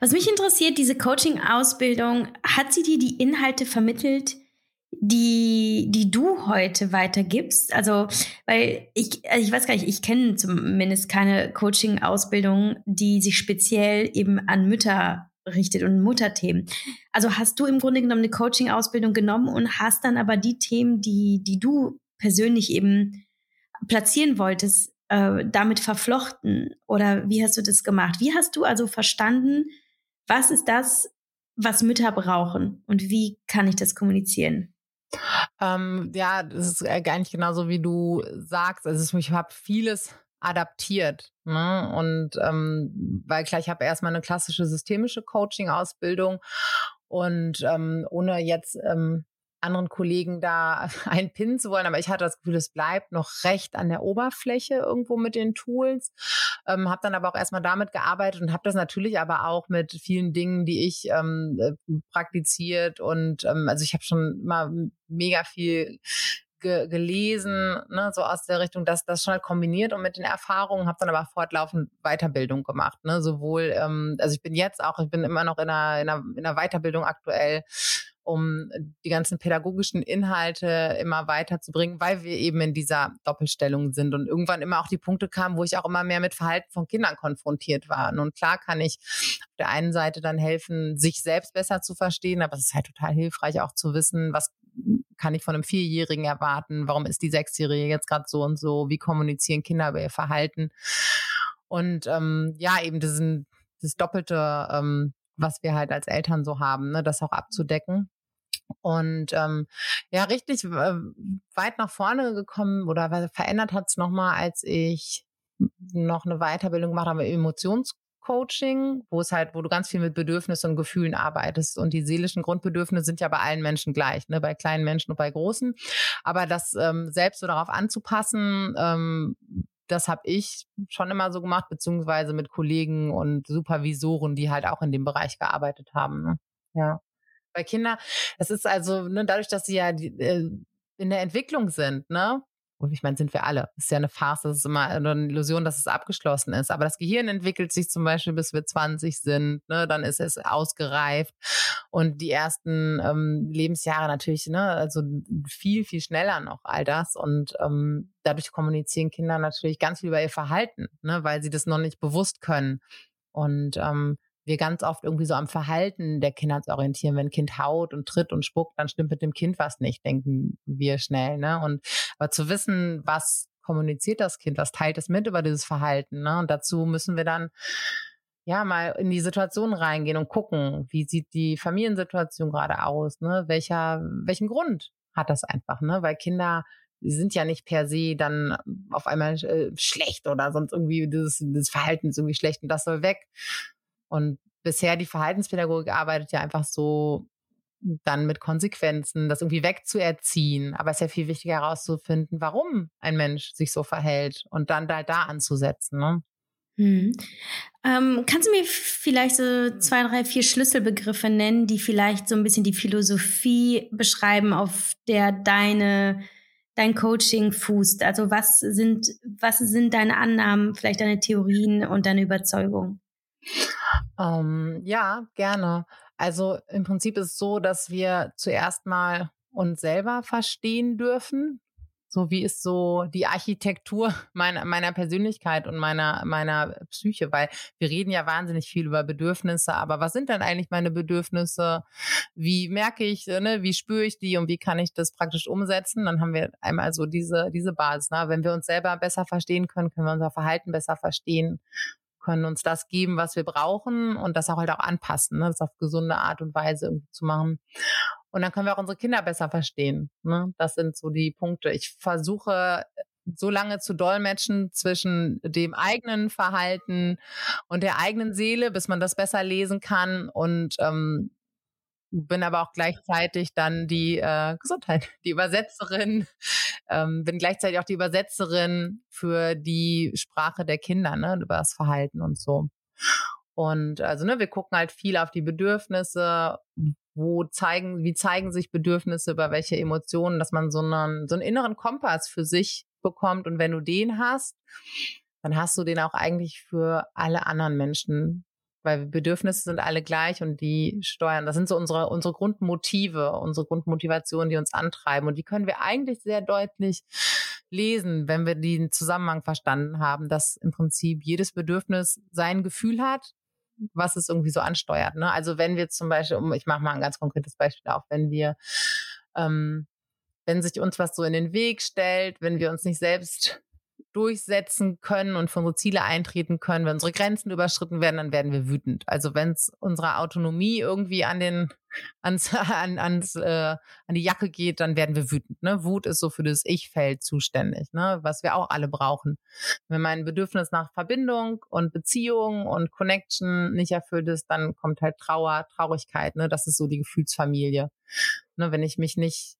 Was mich interessiert, diese Coaching-Ausbildung, hat sie dir die Inhalte vermittelt, die, die du heute weitergibst? Also, weil ich, also ich weiß gar nicht, ich kenne zumindest keine Coaching-Ausbildung, die sich speziell eben an Mütter richtet und Mutterthemen. Also hast du im Grunde genommen eine Coaching-Ausbildung genommen und hast dann aber die Themen, die, die du persönlich eben platzieren wolltest, äh, damit verflochten? Oder wie hast du das gemacht? Wie hast du also verstanden, was ist das, was Mütter brauchen und wie kann ich das kommunizieren? Ähm, ja, das ist gar nicht genauso, wie du sagst. Also ich habe vieles adaptiert. Ne? Und ähm, weil klar, ich habe erstmal eine klassische systemische Coaching-Ausbildung und ähm, ohne jetzt ähm, anderen Kollegen da <laughs> einpinnen zu wollen, aber ich hatte das Gefühl, es bleibt noch recht an der Oberfläche irgendwo mit den Tools. Ähm, habe dann aber auch erstmal damit gearbeitet und habe das natürlich aber auch mit vielen Dingen, die ich ähm, äh, praktiziert und ähm, also ich habe schon mal mega viel ge gelesen, ne, so aus der Richtung, dass das schon halt kombiniert und mit den Erfahrungen, habe dann aber fortlaufend Weiterbildung gemacht, ne, sowohl, ähm, also ich bin jetzt auch, ich bin immer noch in einer, in einer, in einer Weiterbildung aktuell, um die ganzen pädagogischen Inhalte immer weiterzubringen, weil wir eben in dieser Doppelstellung sind und irgendwann immer auch die Punkte kamen, wo ich auch immer mehr mit Verhalten von Kindern konfrontiert war. Und klar kann ich auf der einen Seite dann helfen, sich selbst besser zu verstehen, aber es ist halt total hilfreich auch zu wissen, was kann ich von einem Vierjährigen erwarten? Warum ist die Sechsjährige jetzt gerade so und so? Wie kommunizieren Kinder über ihr Verhalten? Und ähm, ja, eben diesen, das Doppelte, ähm, was wir halt als Eltern so haben, ne, das auch abzudecken. Und ähm, ja, richtig äh, weit nach vorne gekommen oder verändert hat es nochmal, als ich noch eine Weiterbildung gemacht habe, Emotions Coaching, wo es halt, wo du ganz viel mit Bedürfnissen und Gefühlen arbeitest. Und die seelischen Grundbedürfnisse sind ja bei allen Menschen gleich, ne? bei kleinen Menschen und bei großen. Aber das ähm, selbst so darauf anzupassen, ähm, das habe ich schon immer so gemacht, beziehungsweise mit Kollegen und Supervisoren, die halt auch in dem Bereich gearbeitet haben. Ne? Ja. Bei Kindern, das ist also, ne, dadurch, dass sie ja die, äh, in der Entwicklung sind, ne, und ich meine, sind wir alle. Das ist ja eine Farce, das ist immer eine Illusion, dass es abgeschlossen ist. Aber das Gehirn entwickelt sich zum Beispiel, bis wir 20 sind, ne, dann ist es ausgereift. Und die ersten ähm, Lebensjahre natürlich, ne, also viel, viel schneller noch all das. Und ähm, dadurch kommunizieren Kinder natürlich ganz viel über ihr Verhalten, ne, weil sie das noch nicht bewusst können. Und ähm, wir ganz oft irgendwie so am Verhalten der Kinder uns orientieren. Wenn ein Kind haut und tritt und spuckt, dann stimmt mit dem Kind was nicht, denken wir schnell. Ne? Und aber zu wissen, was kommuniziert das Kind, was teilt es mit über dieses Verhalten. Ne? Und dazu müssen wir dann ja mal in die Situation reingehen und gucken, wie sieht die Familiensituation gerade aus, ne? Welcher, welchen Grund hat das einfach, ne? Weil Kinder die sind ja nicht per se dann auf einmal äh, schlecht oder sonst irgendwie dieses, dieses Verhalten ist irgendwie schlecht und das soll weg, und bisher die Verhaltenspädagogik arbeitet ja einfach so dann mit Konsequenzen, das irgendwie wegzuerziehen. Aber es ist ja viel wichtiger herauszufinden, warum ein Mensch sich so verhält und dann da, da anzusetzen. Ne? Hm. Ähm, kannst du mir vielleicht so zwei, drei, vier Schlüsselbegriffe nennen, die vielleicht so ein bisschen die Philosophie beschreiben, auf der deine dein Coaching fußt? Also was sind, was sind deine Annahmen, vielleicht deine Theorien und deine Überzeugungen? Ähm, ja, gerne. Also im Prinzip ist es so, dass wir zuerst mal uns selber verstehen dürfen. So wie ist so die Architektur <laughs> meiner, meiner Persönlichkeit und meiner, meiner Psyche, weil wir reden ja wahnsinnig viel über Bedürfnisse, aber was sind denn eigentlich meine Bedürfnisse? Wie merke ich, ne, wie spüre ich die und wie kann ich das praktisch umsetzen? Dann haben wir einmal so diese, diese Basis. Ne? Wenn wir uns selber besser verstehen können, können wir unser Verhalten besser verstehen können uns das geben, was wir brauchen und das auch halt auch anpassen, ne? das auf gesunde Art und Weise irgendwie zu machen. Und dann können wir auch unsere Kinder besser verstehen. Ne? Das sind so die Punkte. Ich versuche so lange zu dolmetschen zwischen dem eigenen Verhalten und der eigenen Seele, bis man das besser lesen kann und ähm, bin aber auch gleichzeitig dann die äh, Gesundheit, <laughs> die Übersetzerin, ähm, bin gleichzeitig auch die Übersetzerin für die Sprache der Kinder, ne, über das Verhalten und so. Und also, ne, wir gucken halt viel auf die Bedürfnisse, wo zeigen, wie zeigen sich Bedürfnisse, über welche Emotionen, dass man so einen, so einen inneren Kompass für sich bekommt. Und wenn du den hast, dann hast du den auch eigentlich für alle anderen Menschen weil Bedürfnisse sind alle gleich und die steuern. Das sind so unsere, unsere Grundmotive, unsere Grundmotivationen, die uns antreiben. Und die können wir eigentlich sehr deutlich lesen, wenn wir den Zusammenhang verstanden haben, dass im Prinzip jedes Bedürfnis sein Gefühl hat, was es irgendwie so ansteuert. Ne? Also wenn wir zum Beispiel, ich mache mal ein ganz konkretes Beispiel auf, wenn wir ähm, wenn sich uns was so in den Weg stellt, wenn wir uns nicht selbst durchsetzen können und für unsere Ziele eintreten können. Wenn unsere Grenzen überschritten werden, dann werden wir wütend. Also wenn es unserer Autonomie irgendwie an den ans, <laughs> an, ans, äh, an die Jacke geht, dann werden wir wütend. Ne? Wut ist so für das Ich-Feld zuständig, ne? was wir auch alle brauchen. Wenn mein Bedürfnis nach Verbindung und Beziehung und Connection nicht erfüllt ist, dann kommt halt Trauer, Traurigkeit. Ne? Das ist so die Gefühlsfamilie. Ne? Wenn ich mich nicht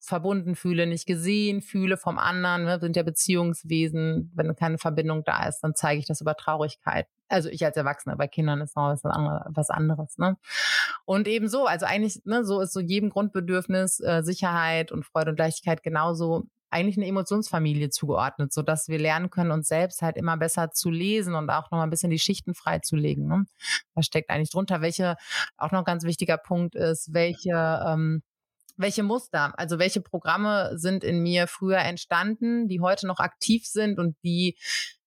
verbunden fühle, nicht gesehen fühle vom anderen, ne, sind ja Beziehungswesen. Wenn keine Verbindung da ist, dann zeige ich das über Traurigkeit. Also ich als Erwachsener, bei Kindern ist noch was, anderes. Ne? Und ebenso, also eigentlich, ne, so ist so jedem Grundbedürfnis äh, Sicherheit und Freude und Leichtigkeit genauso eigentlich eine Emotionsfamilie zugeordnet, so dass wir lernen können, uns selbst halt immer besser zu lesen und auch noch mal ein bisschen die Schichten freizulegen. Ne? Was steckt eigentlich drunter? Welche, auch noch ein ganz wichtiger Punkt ist, welche ähm, welche Muster, also welche Programme sind in mir früher entstanden, die heute noch aktiv sind und die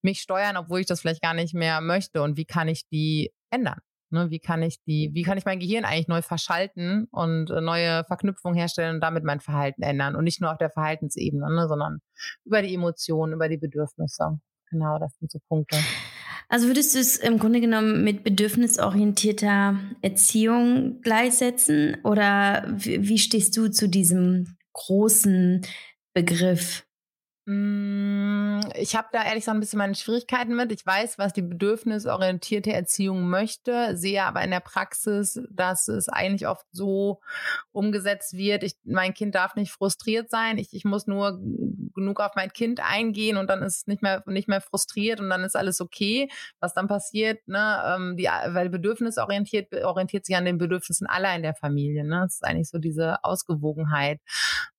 mich steuern, obwohl ich das vielleicht gar nicht mehr möchte und wie kann ich die ändern? Ne, wie kann ich die, wie kann ich mein Gehirn eigentlich neu verschalten und äh, neue Verknüpfungen herstellen und damit mein Verhalten ändern und nicht nur auf der Verhaltensebene, ne, sondern über die Emotionen, über die Bedürfnisse. Genau, das sind so Punkte. Also würdest du es im Grunde genommen mit bedürfnisorientierter Erziehung gleichsetzen oder wie stehst du zu diesem großen Begriff? Mm, ich habe da ehrlich gesagt ein bisschen meine Schwierigkeiten mit. Ich weiß, was die bedürfnisorientierte Erziehung möchte, sehe aber in der Praxis, dass es eigentlich oft so umgesetzt wird. Ich, mein Kind darf nicht frustriert sein. Ich, ich muss nur genug auf mein Kind eingehen und dann ist es nicht mehr nicht mehr frustriert und dann ist alles okay. Was dann passiert, ne? Ähm, die, weil bedürfnisorientiert orientiert sich an den Bedürfnissen aller in der Familie. Ne? Das ist eigentlich so diese Ausgewogenheit.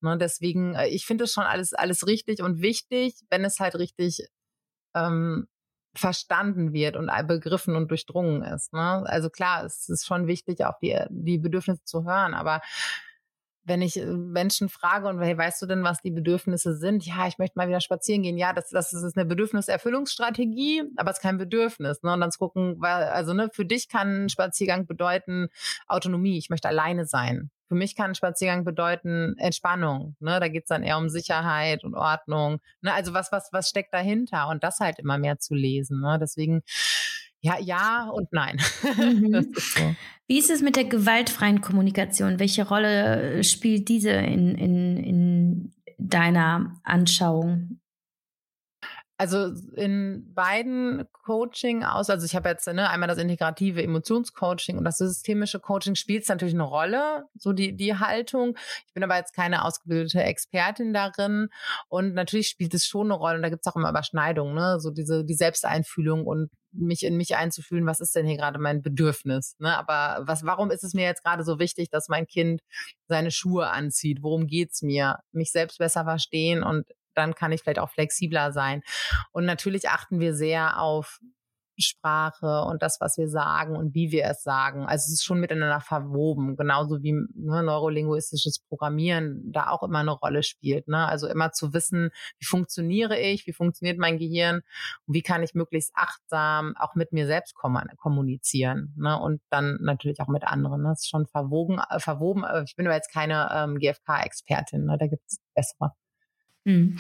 Ne? Deswegen, äh, ich finde es schon alles alles richtig und wichtig, wenn es halt richtig ähm, verstanden wird und begriffen und durchdrungen ist. Ne? Also klar, es ist schon wichtig, auf die, die Bedürfnisse zu hören, aber wenn ich äh, Menschen frage und hey, weißt du denn, was die Bedürfnisse sind? Ja, ich möchte mal wieder spazieren gehen. Ja, das, das ist eine Bedürfniserfüllungsstrategie, aber es ist kein Bedürfnis. Ne? Und dann zu gucken, weil, also ne, für dich kann ein Spaziergang bedeuten Autonomie. Ich möchte alleine sein. Für mich kann ein Spaziergang bedeuten Entspannung. Ne? Da geht's dann eher um Sicherheit und Ordnung. Ne? Also was, was, was steckt dahinter? Und das halt immer mehr zu lesen. Ne? Deswegen ja, ja und nein. <laughs> Mhm. Ist so. Wie ist es mit der gewaltfreien Kommunikation? Welche Rolle spielt diese in, in, in deiner Anschauung? Also in beiden Coaching aus, also ich habe jetzt ne, einmal das integrative Emotionscoaching und das systemische Coaching spielt natürlich eine Rolle, so die, die Haltung. Ich bin aber jetzt keine ausgebildete Expertin darin und natürlich spielt es schon eine Rolle und da gibt es auch immer Überschneidungen, ne? so diese die Selbsteinfühlung und mich in mich einzufühlen, was ist denn hier gerade mein Bedürfnis? Ne? Aber was, warum ist es mir jetzt gerade so wichtig, dass mein Kind seine Schuhe anzieht? Worum geht's mir? Mich selbst besser verstehen und dann kann ich vielleicht auch flexibler sein. Und natürlich achten wir sehr auf Sprache und das, was wir sagen und wie wir es sagen. Also es ist schon miteinander verwoben, genauso wie ne, neurolinguistisches Programmieren da auch immer eine Rolle spielt. Ne? Also immer zu wissen, wie funktioniere ich, wie funktioniert mein Gehirn und wie kann ich möglichst achtsam auch mit mir selbst kommunizieren ne? und dann natürlich auch mit anderen. Ne? Das ist schon verwogen, äh, verwoben. Ich bin aber jetzt keine ähm, GfK-Expertin, ne? da gibt es bessere. Hm.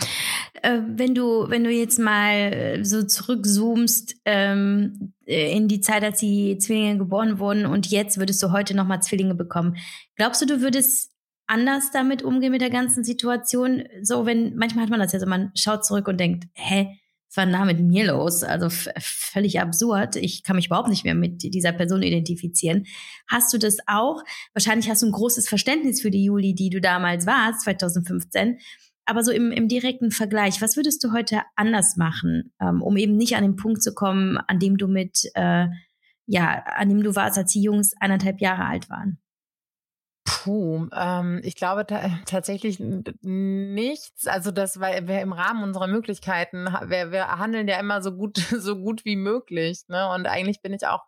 Äh, wenn du, wenn du jetzt mal äh, so zurückzoomst ähm, äh, in die Zeit, als die Zwillinge geboren wurden und jetzt würdest du heute nochmal Zwillinge bekommen, glaubst du, du würdest anders damit umgehen mit der ganzen Situation? So, wenn, manchmal hat man das ja so, man schaut zurück und denkt, hä, was war da mit mir los? Also völlig absurd. Ich kann mich überhaupt nicht mehr mit dieser Person identifizieren. Hast du das auch? Wahrscheinlich hast du ein großes Verständnis für die Juli, die du damals warst, 2015 aber so im, im direkten Vergleich, was würdest du heute anders machen, ähm, um eben nicht an den Punkt zu kommen, an dem du mit, äh, ja, an dem du warst, als die Jungs eineinhalb Jahre alt waren? Puh, ähm, ich glaube tatsächlich nichts. Also das wir im Rahmen unserer Möglichkeiten. Wir, wir handeln ja immer so gut, <laughs> so gut wie möglich. Ne? Und eigentlich bin ich auch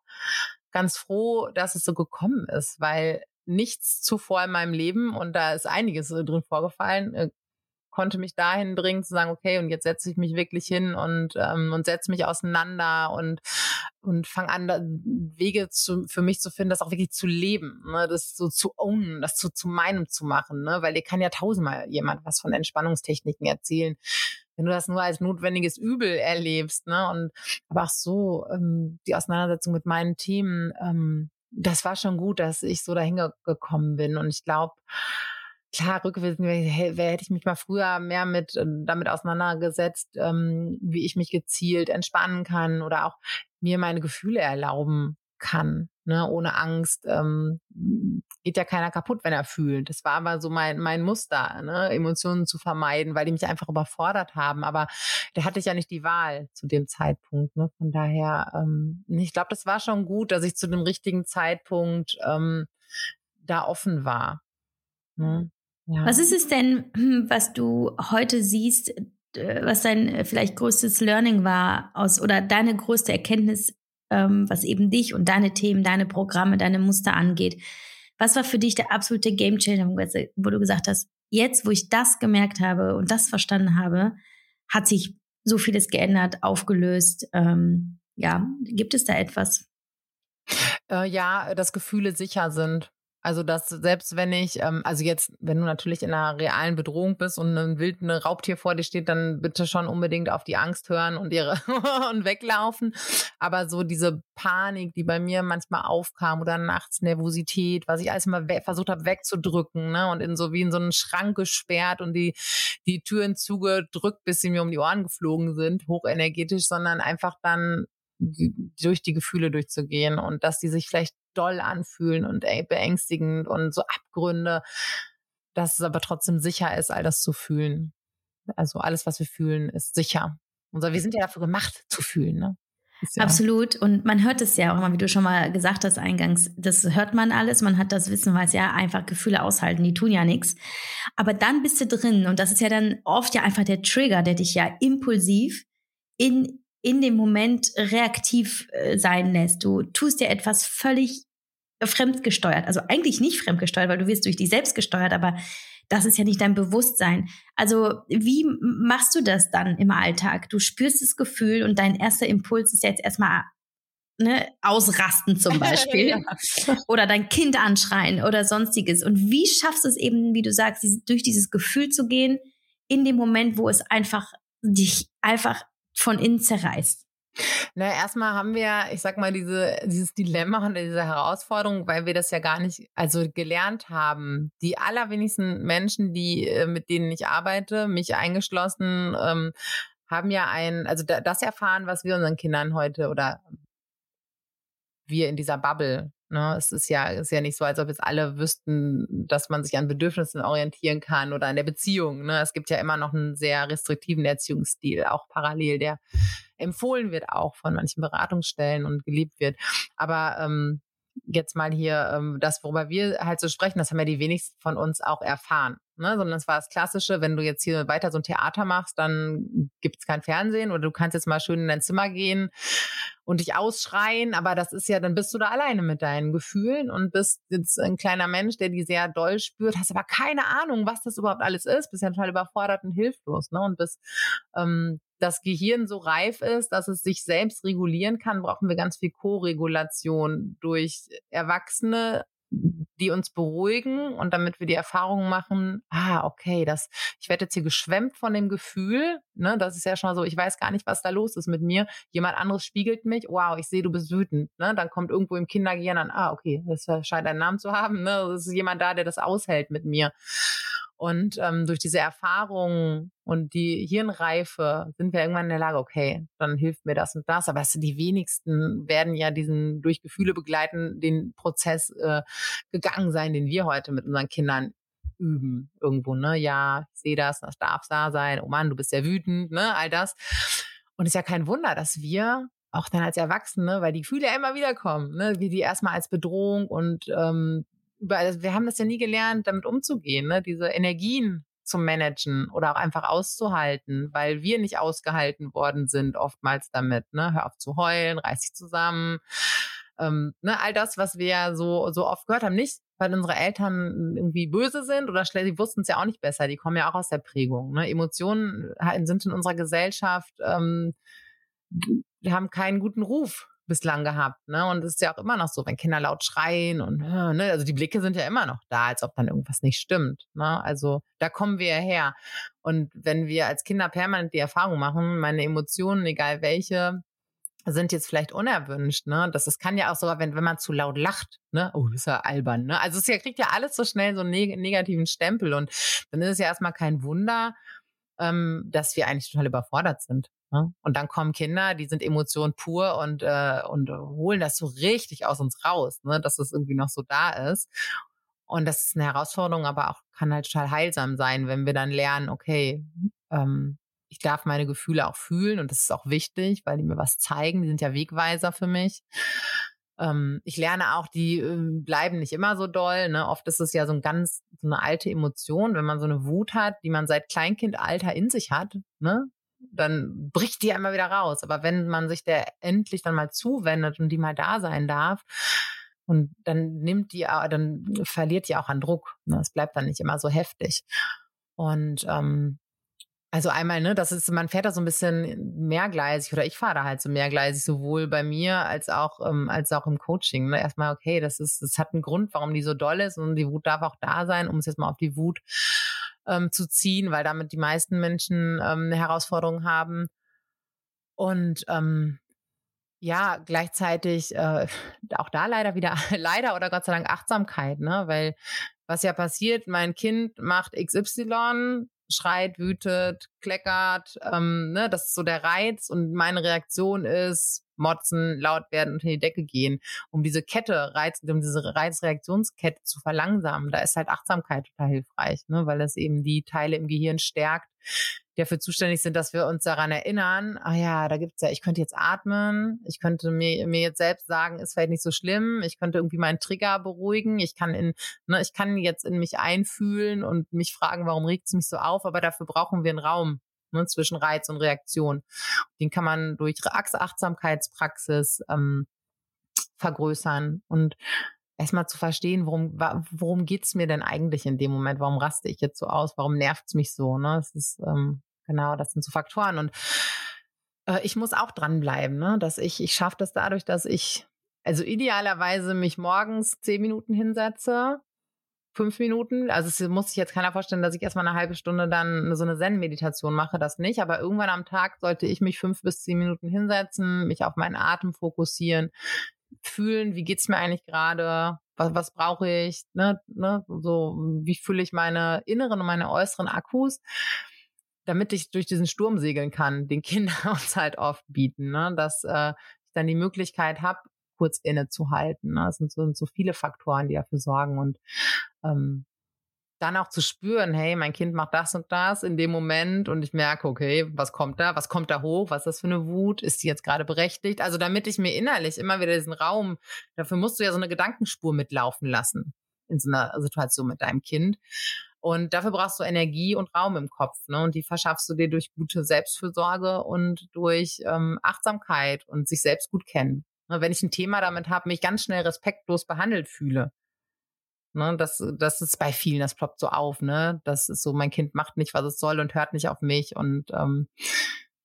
ganz froh, dass es so gekommen ist, weil nichts zuvor in meinem Leben und da ist einiges drin vorgefallen, äh, konnte mich dahin bringen zu sagen, okay, und jetzt setze ich mich wirklich hin und ähm, und setze mich auseinander und und fange an Wege zu, für mich zu finden, das auch wirklich zu leben, ne? das so zu ownen, das zu, zu meinem zu machen, ne? weil dir kann ja tausendmal jemand was von Entspannungstechniken erzählen. wenn du das nur als notwendiges Übel erlebst, ne? Und aber auch so ähm, die Auseinandersetzung mit meinen Themen, ähm, das war schon gut, dass ich so dahin gekommen bin. Und ich glaube, klar, rückwirkend hätte ich mich mal früher mehr mit äh, damit auseinandergesetzt, ähm, wie ich mich gezielt entspannen kann oder auch mir meine Gefühle erlauben kann, ne, ohne Angst. Ähm, geht ja keiner kaputt, wenn er fühlt. Das war aber so mein, mein Muster, ne, Emotionen zu vermeiden, weil die mich einfach überfordert haben. Aber da hatte ich ja nicht die Wahl zu dem Zeitpunkt. Ne? Von daher, ähm, ich glaube, das war schon gut, dass ich zu dem richtigen Zeitpunkt ähm, da offen war. Ne? Ja. Was ist es denn, hm, was du heute siehst, äh, was dein äh, vielleicht größtes Learning war aus oder deine größte Erkenntnis ähm, was eben dich und deine Themen, deine Programme, deine Muster angeht. Was war für dich der absolute Gamechanger, wo du gesagt hast, jetzt, wo ich das gemerkt habe und das verstanden habe, hat sich so vieles geändert, aufgelöst. Ähm, ja, gibt es da etwas? Äh, ja, dass Gefühle sicher sind. Also, dass selbst wenn ich, ähm, also jetzt, wenn du natürlich in einer realen Bedrohung bist und ein wildes Raubtier vor dir steht, dann bitte schon unbedingt auf die Angst hören und ihre <laughs> und weglaufen. Aber so diese Panik, die bei mir manchmal aufkam oder nachts Nervosität, was ich alles immer versucht habe wegzudrücken, ne, und in so wie in so einen Schrank gesperrt und die, die Türen zugedrückt, bis sie mir um die Ohren geflogen sind, hochenergetisch, sondern einfach dann durch die Gefühle durchzugehen und dass die sich vielleicht doll anfühlen und ey, beängstigend und so Abgründe, dass es aber trotzdem sicher ist, all das zu fühlen. Also alles, was wir fühlen, ist sicher. Und wir sind ja dafür gemacht zu fühlen, ne? Ja Absolut. Und man hört es ja auch immer, wie du schon mal gesagt hast eingangs, das hört man alles, man hat das Wissen, weiß ja einfach Gefühle aushalten, die tun ja nichts. Aber dann bist du drin und das ist ja dann oft ja einfach der Trigger, der dich ja impulsiv in in dem Moment reaktiv äh, sein lässt. Du tust dir etwas völlig fremdgesteuert. Also eigentlich nicht fremdgesteuert, weil du wirst durch dich selbst gesteuert, aber das ist ja nicht dein Bewusstsein. Also wie machst du das dann im Alltag? Du spürst das Gefühl und dein erster Impuls ist jetzt erstmal ne, ausrasten zum <laughs> Beispiel ja. oder dein Kind anschreien oder sonstiges. Und wie schaffst du es eben, wie du sagst, durch dieses Gefühl zu gehen in dem Moment, wo es einfach dich einfach von innen zerreißt? Na, erstmal haben wir, ich sag mal, diese, dieses Dilemma und diese Herausforderung, weil wir das ja gar nicht, also gelernt haben. Die allerwenigsten Menschen, die, äh, mit denen ich arbeite, mich eingeschlossen, ähm, haben ja ein, also das erfahren, was wir unseren Kindern heute oder wir in dieser Bubble Ne? Es ist ja, ist ja nicht so, als ob jetzt alle wüssten, dass man sich an Bedürfnissen orientieren kann oder an der Beziehung. Ne? Es gibt ja immer noch einen sehr restriktiven Erziehungsstil, auch parallel, der empfohlen wird, auch von manchen Beratungsstellen und geliebt wird. Aber ähm, jetzt mal hier ähm, das, worüber wir halt so sprechen, das haben ja die wenigsten von uns auch erfahren. Ne? Sondern es war das Klassische, wenn du jetzt hier weiter so ein Theater machst, dann gibt es kein Fernsehen oder du kannst jetzt mal schön in dein Zimmer gehen und dich ausschreien, aber das ist ja, dann bist du da alleine mit deinen Gefühlen und bist jetzt ein kleiner Mensch, der die sehr doll spürt, hast aber keine Ahnung, was das überhaupt alles ist, bist ja total überfordert und hilflos, ne? Und bis ähm, das Gehirn so reif ist, dass es sich selbst regulieren kann, brauchen wir ganz viel Co-Regulation durch Erwachsene, die uns beruhigen und damit wir die Erfahrung machen, ah, okay, das, ich werde jetzt hier geschwemmt von dem Gefühl, ne, das ist ja schon so, ich weiß gar nicht, was da los ist mit mir. Jemand anderes spiegelt mich, wow, ich sehe, du bist wütend, ne, dann kommt irgendwo im Kindergehirn an, ah, okay, das scheint einen Namen zu haben, ne, das ist jemand da, der das aushält mit mir. Und ähm, durch diese Erfahrung und die Hirnreife sind wir irgendwann in der Lage, okay, dann hilft mir das und das. Aber es, die wenigsten werden ja diesen durch Gefühle begleiten, den Prozess äh, gegangen sein, den wir heute mit unseren Kindern üben irgendwo, ne? Ja, ich sehe das, das darf da sein. Oh Mann, du bist ja wütend, ne? All das. Und es ist ja kein Wunder, dass wir auch dann als Erwachsene, weil die Gefühle ja immer wieder kommen, ne? wie die erstmal als Bedrohung und ähm, also wir haben das ja nie gelernt, damit umzugehen, ne? diese Energien zu managen oder auch einfach auszuhalten, weil wir nicht ausgehalten worden sind oftmals damit. Ne? Hör auf zu heulen, reiß dich zusammen. Ähm, ne? All das, was wir ja so, so oft gehört haben, nicht weil unsere Eltern irgendwie böse sind oder schlecht, die wussten es ja auch nicht besser, die kommen ja auch aus der Prägung. Ne? Emotionen sind in unserer Gesellschaft, ähm, haben keinen guten Ruf bislang gehabt, ne? Und es ist ja auch immer noch so, wenn Kinder laut schreien und ne, also die Blicke sind ja immer noch da, als ob dann irgendwas nicht stimmt, ne? Also da kommen wir ja her. Und wenn wir als Kinder permanent die Erfahrung machen, meine Emotionen, egal welche, sind jetzt vielleicht unerwünscht, ne? Das, das kann ja auch sogar, wenn, wenn man zu laut lacht, ne? Oh, ist ja albern, ne? Also es ja, kriegt ja alles so schnell so einen neg negativen Stempel und dann ist es ja erstmal kein Wunder, ähm, dass wir eigentlich total überfordert sind. Ne? Und dann kommen Kinder, die sind Emotionen pur und, äh, und holen das so richtig aus uns raus, ne? dass es irgendwie noch so da ist. Und das ist eine Herausforderung, aber auch kann halt total heilsam sein, wenn wir dann lernen, okay, ähm, ich darf meine Gefühle auch fühlen und das ist auch wichtig, weil die mir was zeigen. Die sind ja Wegweiser für mich. Ähm, ich lerne auch, die äh, bleiben nicht immer so doll. Ne? Oft ist es ja so ein ganz so eine alte Emotion, wenn man so eine Wut hat, die man seit Kleinkindalter in sich hat. Ne? Dann bricht die einmal wieder raus. Aber wenn man sich der endlich dann mal zuwendet und die mal da sein darf, und dann nimmt die, dann verliert die auch an Druck. Ne? Es bleibt dann nicht immer so heftig. Und ähm, also einmal, ne, das ist, man fährt da so ein bisschen mehrgleisig oder ich fahre da halt so mehrgleisig, sowohl bei mir als auch, ähm, als auch im Coaching. Ne? Erstmal, okay, das ist, das hat einen Grund, warum die so doll ist und die Wut darf auch da sein, um es jetzt mal auf die Wut ähm, zu ziehen, weil damit die meisten Menschen ähm, eine Herausforderung haben. Und ähm, ja, gleichzeitig äh, auch da leider wieder, <laughs> leider oder Gott sei Dank Achtsamkeit, ne? Weil was ja passiert, mein Kind macht XY, schreit, wütet, kleckert, ähm, ne, das ist so der Reiz und meine Reaktion ist motzen, laut werden und in die Decke gehen, um diese Kette, Reiz, um diese Reizreaktionskette zu verlangsamen. Da ist halt Achtsamkeit total hilfreich, ne, weil das eben die Teile im Gehirn stärkt, die dafür zuständig sind, dass wir uns daran erinnern, ah ja, da gibt's ja, ich könnte jetzt atmen, ich könnte mir, mir jetzt selbst sagen, ist vielleicht nicht so schlimm, ich könnte irgendwie meinen Trigger beruhigen, ich kann in, ne, ich kann jetzt in mich einfühlen und mich fragen, warum regt es mich so auf, aber dafür brauchen wir einen Raum ne, zwischen Reiz und Reaktion. Den kann man durch Achtsamkeitspraxis ähm, vergrößern und erstmal zu verstehen, worum, worum geht's mir denn eigentlich in dem Moment? Warum raste ich jetzt so aus? Warum nervt's mich so? Ne? Das ist ähm, genau, das sind so Faktoren. Und äh, ich muss auch dranbleiben, ne? dass ich, ich schaffe das dadurch, dass ich also idealerweise mich morgens zehn Minuten hinsetze, fünf Minuten. Also es muss sich jetzt keiner vorstellen, dass ich erstmal eine halbe Stunde dann so eine Zen-Meditation mache, das nicht. Aber irgendwann am Tag sollte ich mich fünf bis zehn Minuten hinsetzen, mich auf meinen Atem fokussieren, fühlen, wie geht's mir eigentlich gerade, was, was brauche ich, ne, ne, so wie fühle ich meine inneren und meine äußeren Akkus, damit ich durch diesen Sturm segeln kann, den Kinder <laughs> uns halt oft bieten, ne, dass äh, ich dann die Möglichkeit habe, kurz innezuhalten. Ne? Es sind so, sind so viele Faktoren, die dafür sorgen und ähm, dann auch zu spüren, hey, mein Kind macht das und das in dem Moment und ich merke, okay, was kommt da? Was kommt da hoch? Was ist das für eine Wut? Ist die jetzt gerade berechtigt? Also damit ich mir innerlich immer wieder diesen Raum, dafür musst du ja so eine Gedankenspur mitlaufen lassen in so einer Situation mit deinem Kind. Und dafür brauchst du Energie und Raum im Kopf. Ne? Und die verschaffst du dir durch gute Selbstfürsorge und durch ähm, Achtsamkeit und sich selbst gut kennen. Ne? Wenn ich ein Thema damit habe, mich ganz schnell respektlos behandelt fühle, Ne, das, das ist bei vielen, das ploppt so auf, ne? Das ist so, mein Kind macht nicht, was es soll und hört nicht auf mich und ähm,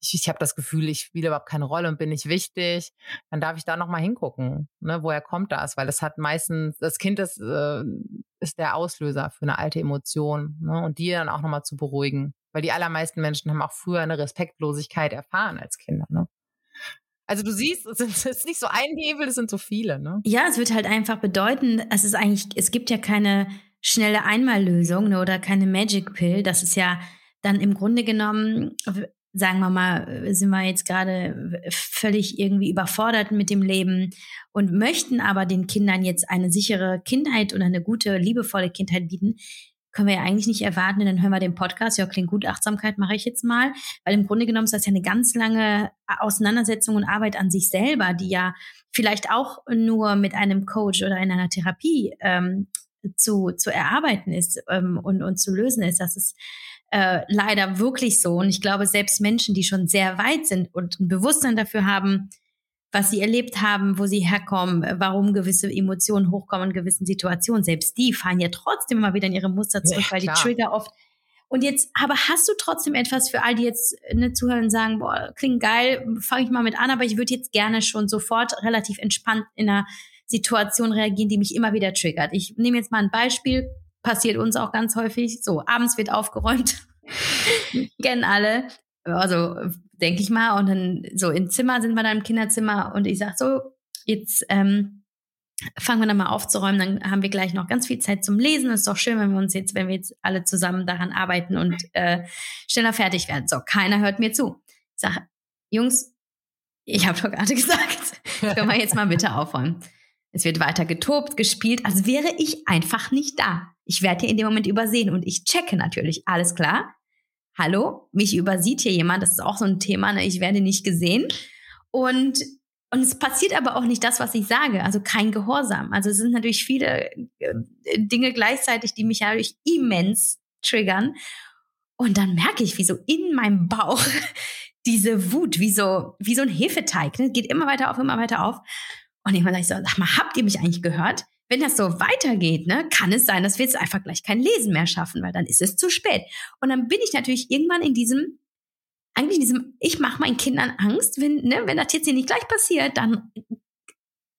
ich, ich habe das Gefühl, ich spiele überhaupt keine Rolle und bin nicht wichtig, dann darf ich da nochmal hingucken, ne, woher kommt das? Weil das hat meistens, das Kind ist, äh, ist der Auslöser für eine alte Emotion, ne? Und die dann auch nochmal zu beruhigen. Weil die allermeisten Menschen haben auch früher eine Respektlosigkeit erfahren als Kinder, ne? Also du siehst, <laughs> es, ist nicht so ein Hebel, es sind so viele, ne? Ja, es wird halt einfach bedeuten, es ist eigentlich, es gibt ja keine schnelle Einmallösung ne, oder keine Magic Pill. Das ist ja dann im Grunde genommen, sagen wir mal, sind wir jetzt gerade völlig irgendwie überfordert mit dem Leben und möchten aber den Kindern jetzt eine sichere Kindheit oder eine gute, liebevolle Kindheit bieten können wir ja eigentlich nicht erwarten. Und dann hören wir den Podcast, ja, klingt gut, Achtsamkeit mache ich jetzt mal. Weil im Grunde genommen ist das ja eine ganz lange Auseinandersetzung und Arbeit an sich selber, die ja vielleicht auch nur mit einem Coach oder in einer Therapie ähm, zu, zu erarbeiten ist ähm, und, und zu lösen ist. Das ist äh, leider wirklich so. Und ich glaube, selbst Menschen, die schon sehr weit sind und ein Bewusstsein dafür haben, was sie erlebt haben, wo sie herkommen, warum gewisse Emotionen hochkommen in gewissen Situationen. Selbst die fahren ja trotzdem immer wieder in ihre Muster zurück, ja, weil die Trigger oft Und jetzt, aber hast du trotzdem etwas für all die jetzt ne, zuhören und sagen, boah, klingt geil, fange ich mal mit an, aber ich würde jetzt gerne schon sofort relativ entspannt in einer Situation reagieren, die mich immer wieder triggert. Ich nehme jetzt mal ein Beispiel, passiert uns auch ganz häufig. So, abends wird aufgeräumt, <laughs> kennen alle. Also denke ich mal. Und dann so im Zimmer sind wir dann im Kinderzimmer und ich sage so, jetzt ähm, fangen wir dann mal aufzuräumen, dann haben wir gleich noch ganz viel Zeit zum Lesen. ist doch schön, wenn wir uns jetzt, wenn wir jetzt alle zusammen daran arbeiten und äh, schneller fertig werden. So, keiner hört mir zu. Ich sage, Jungs, ich habe doch gerade <laughs> gesagt, können wir jetzt mal bitte aufräumen. Es wird weiter getobt, gespielt, als wäre ich einfach nicht da. Ich werde hier in dem Moment übersehen und ich checke natürlich, alles klar. Hallo, mich übersieht hier jemand, das ist auch so ein Thema, ne? ich werde nicht gesehen. Und und es passiert aber auch nicht das, was ich sage, also kein Gehorsam. Also es sind natürlich viele äh, Dinge gleichzeitig, die mich natürlich immens triggern. Und dann merke ich, wie so in meinem Bauch <laughs> diese Wut, wie so, wie so ein Hefeteig, ne, geht immer weiter auf, immer weiter auf. Und irgendwann sage ich so, sag mal, habt ihr mich eigentlich gehört? Wenn das so weitergeht, ne, kann es sein, dass wir jetzt einfach gleich kein Lesen mehr schaffen, weil dann ist es zu spät. Und dann bin ich natürlich irgendwann in diesem eigentlich in diesem, ich mache meinen Kindern Angst, wenn, ne, wenn das jetzt hier nicht gleich passiert, dann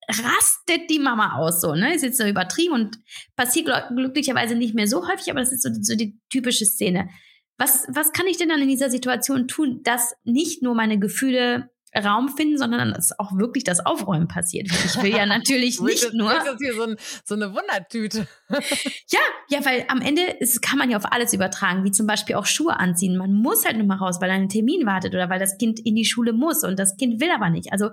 rastet die Mama aus, so, ne? Ist jetzt so übertrieben und passiert glücklicherweise nicht mehr so häufig, aber das ist so, so die typische Szene. Was, was kann ich denn dann in dieser Situation tun, dass nicht nur meine Gefühle Raum finden, sondern dass auch wirklich das Aufräumen passiert. Ich will ja <laughs> natürlich nicht das, nur. Das ist hier so, ein, so eine Wundertüte. <laughs> ja, ja, weil am Ende ist, kann man ja auf alles übertragen, wie zum Beispiel auch Schuhe anziehen. Man muss halt nur mal raus, weil ein Termin wartet oder weil das Kind in die Schule muss und das Kind will aber nicht. Also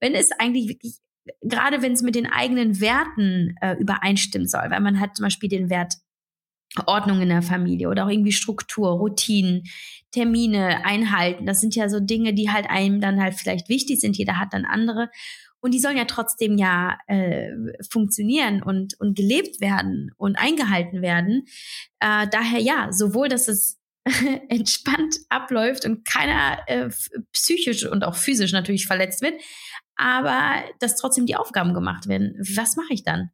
wenn es eigentlich wirklich gerade wenn es mit den eigenen Werten äh, übereinstimmen soll, weil man hat zum Beispiel den Wert Ordnung in der Familie oder auch irgendwie Struktur, Routinen, Termine einhalten. Das sind ja so Dinge, die halt einem dann halt vielleicht wichtig sind. Jeder hat dann andere. Und die sollen ja trotzdem ja äh, funktionieren und, und gelebt werden und eingehalten werden. Äh, daher ja, sowohl, dass es <laughs> entspannt abläuft und keiner äh, psychisch und auch physisch natürlich verletzt wird, aber dass trotzdem die Aufgaben gemacht werden. Was mache ich dann?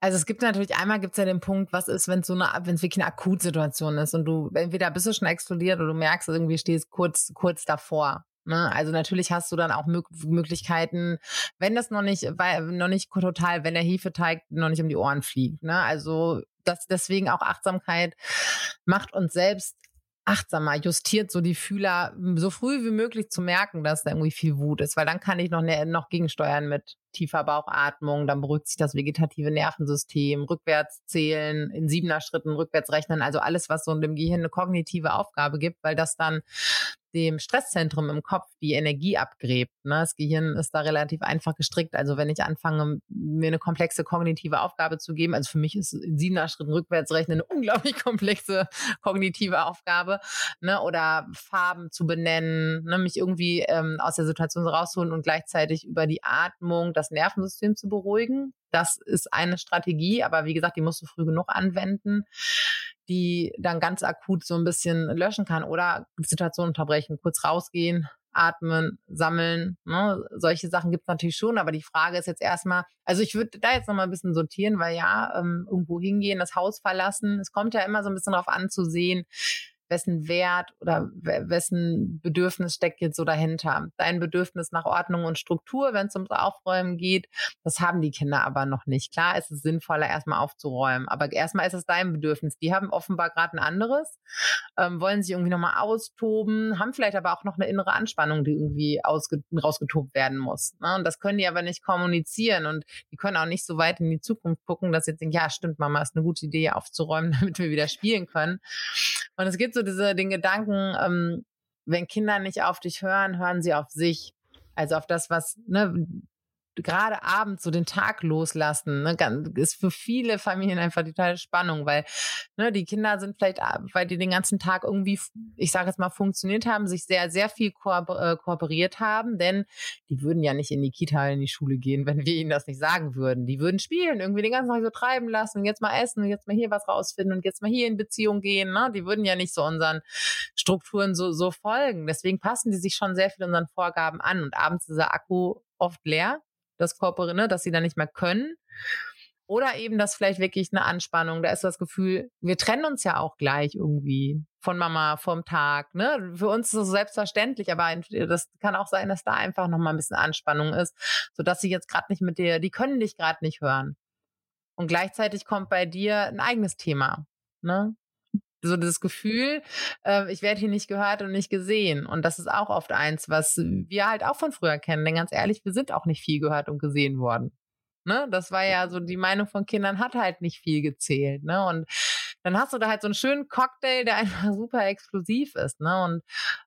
Also es gibt natürlich einmal gibt es ja den Punkt, was ist, wenn so eine, wenn es wirklich eine Akutsituation ist und du entweder bist du schon explodiert oder du merkst, irgendwie stehst kurz kurz davor. Ne? Also natürlich hast du dann auch Möglichkeiten, wenn das noch nicht, weil noch nicht total, wenn der Hefeteig noch nicht um die Ohren fliegt. Ne? Also das deswegen auch Achtsamkeit macht uns selbst achtsamer, justiert so die Fühler so früh wie möglich zu merken, dass da irgendwie viel Wut ist, weil dann kann ich noch, ne, noch gegensteuern mit tiefer Bauchatmung, dann beruhigt sich das vegetative Nervensystem, rückwärts zählen, in siebener Schritten rückwärts rechnen, also alles, was so dem Gehirn eine kognitive Aufgabe gibt, weil das dann dem Stresszentrum im Kopf die Energie abgräbt. Ne? Das Gehirn ist da relativ einfach gestrickt. Also wenn ich anfange, mir eine komplexe kognitive Aufgabe zu geben, also für mich ist in siebener Schritten rückwärts rechnen eine <laughs> unglaublich komplexe kognitive Aufgabe, ne? oder Farben zu benennen, ne? mich irgendwie ähm, aus der Situation rausholen und gleichzeitig über die Atmung das Nervensystem zu beruhigen. Das ist eine Strategie, aber wie gesagt, die musst du früh genug anwenden, die dann ganz akut so ein bisschen löschen kann oder Situation unterbrechen, kurz rausgehen, atmen, sammeln. Ne? Solche Sachen gibt es natürlich schon, aber die Frage ist jetzt erstmal, also ich würde da jetzt nochmal ein bisschen sortieren, weil ja, ähm, irgendwo hingehen, das Haus verlassen. Es kommt ja immer so ein bisschen darauf an zu sehen, wessen Wert oder wessen Bedürfnis steckt jetzt so dahinter. Dein Bedürfnis nach Ordnung und Struktur, wenn es ums Aufräumen geht, das haben die Kinder aber noch nicht. Klar ist es sinnvoller, erstmal aufzuräumen, aber erstmal ist es dein Bedürfnis. Die haben offenbar gerade ein anderes, ähm, wollen sich irgendwie nochmal austoben, haben vielleicht aber auch noch eine innere Anspannung, die irgendwie rausgetobt werden muss. Ne? Und das können die aber nicht kommunizieren und die können auch nicht so weit in die Zukunft gucken, dass sie jetzt denken, ja, stimmt, Mama, ist eine gute Idee aufzuräumen, <laughs> damit wir wieder spielen können. Und es gibt so diese, den Gedanken, ähm, wenn Kinder nicht auf dich hören, hören sie auf sich. Also auf das, was, ne, gerade abends so den Tag loslassen, ne, ist für viele Familien einfach die totale Spannung, weil ne, die Kinder sind vielleicht, ah, weil die den ganzen Tag irgendwie, ich sage jetzt mal, funktioniert haben, sich sehr, sehr viel äh, kooperiert haben, denn die würden ja nicht in die Kita, in die Schule gehen, wenn wir ihnen das nicht sagen würden. Die würden spielen, irgendwie den ganzen Tag so treiben lassen, jetzt mal essen, jetzt mal hier was rausfinden und jetzt mal hier in Beziehung gehen. Ne? Die würden ja nicht so unseren Strukturen so, so folgen. Deswegen passen die sich schon sehr viel unseren Vorgaben an und abends ist der Akku oft leer das Korpore, ne, dass sie dann nicht mehr können. Oder eben das vielleicht wirklich eine Anspannung. Da ist das Gefühl, wir trennen uns ja auch gleich irgendwie von Mama vom Tag. Ne? Für uns ist es selbstverständlich, aber das kann auch sein, dass da einfach noch mal ein bisschen Anspannung ist, sodass sie jetzt gerade nicht mit dir, die können dich gerade nicht hören. Und gleichzeitig kommt bei dir ein eigenes Thema. Ne? So das Gefühl, äh, ich werde hier nicht gehört und nicht gesehen. Und das ist auch oft eins, was wir halt auch von früher kennen. Denn ganz ehrlich, wir sind auch nicht viel gehört und gesehen worden. Ne? Das war ja so, die Meinung von Kindern hat halt nicht viel gezählt. Ne? Und dann hast du da halt so einen schönen Cocktail, der <laughs> einfach super exklusiv ist. Ne? Und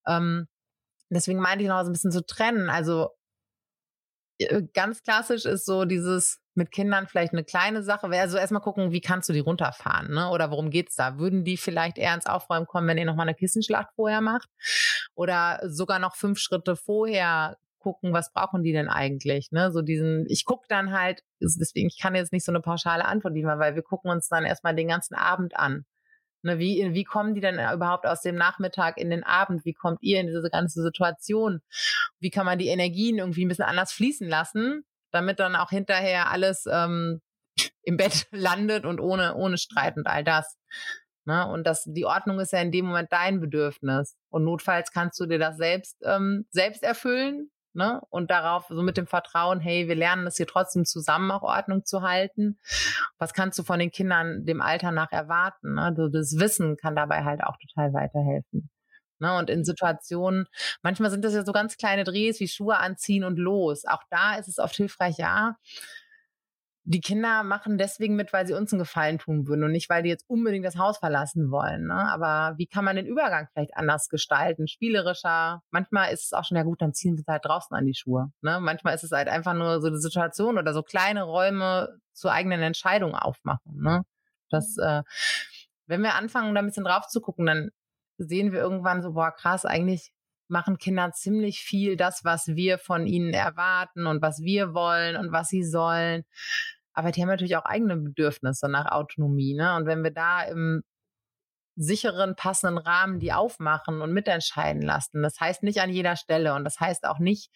ähm, deswegen meinte ich noch so ein bisschen zu trennen. Also ganz klassisch ist so dieses mit Kindern vielleicht eine kleine Sache. Also erstmal gucken, wie kannst du die runterfahren, ne? Oder worum geht's da? Würden die vielleicht eher ins Aufräumen kommen, wenn ihr nochmal eine Kissenschlacht vorher macht? Oder sogar noch fünf Schritte vorher gucken, was brauchen die denn eigentlich? Ne? So diesen, ich gucke dann halt, deswegen, ich kann jetzt nicht so eine pauschale Antwort liefern, weil wir gucken uns dann erstmal den ganzen Abend an. Ne, wie, wie kommen die denn überhaupt aus dem Nachmittag in den Abend? Wie kommt ihr in diese ganze Situation? Wie kann man die Energien irgendwie ein bisschen anders fließen lassen, damit dann auch hinterher alles ähm, im Bett <laughs> landet und ohne, ohne Streit und all das. Ne? Und das, die Ordnung ist ja in dem Moment dein Bedürfnis. Und notfalls kannst du dir das selbst, ähm, selbst erfüllen ne? Und darauf so mit dem Vertrauen, hey, wir lernen das hier trotzdem zusammen auch Ordnung zu halten. Was kannst du von den Kindern dem Alter nach erwarten? Ne? Das Wissen kann dabei halt auch total weiterhelfen. Ne? Und in Situationen, manchmal sind das ja so ganz kleine Drehs wie Schuhe anziehen und los. Auch da ist es oft hilfreich, ja, die Kinder machen deswegen mit, weil sie uns einen Gefallen tun würden und nicht, weil die jetzt unbedingt das Haus verlassen wollen. Ne? Aber wie kann man den Übergang vielleicht anders gestalten, spielerischer? Manchmal ist es auch schon, ja gut, dann ziehen wir halt draußen an die Schuhe. Ne? Manchmal ist es halt einfach nur so eine Situation oder so kleine Räume zur eigenen Entscheidung aufmachen. Ne? Das, äh, wenn wir anfangen, da ein bisschen drauf zu gucken, dann sehen wir irgendwann so, boah, krass, eigentlich machen Kinder ziemlich viel das, was wir von ihnen erwarten und was wir wollen und was sie sollen. Aber die haben natürlich auch eigene Bedürfnisse nach Autonomie. Ne? Und wenn wir da im sicheren, passenden Rahmen die aufmachen und mitentscheiden lassen, das heißt nicht an jeder Stelle und das heißt auch nicht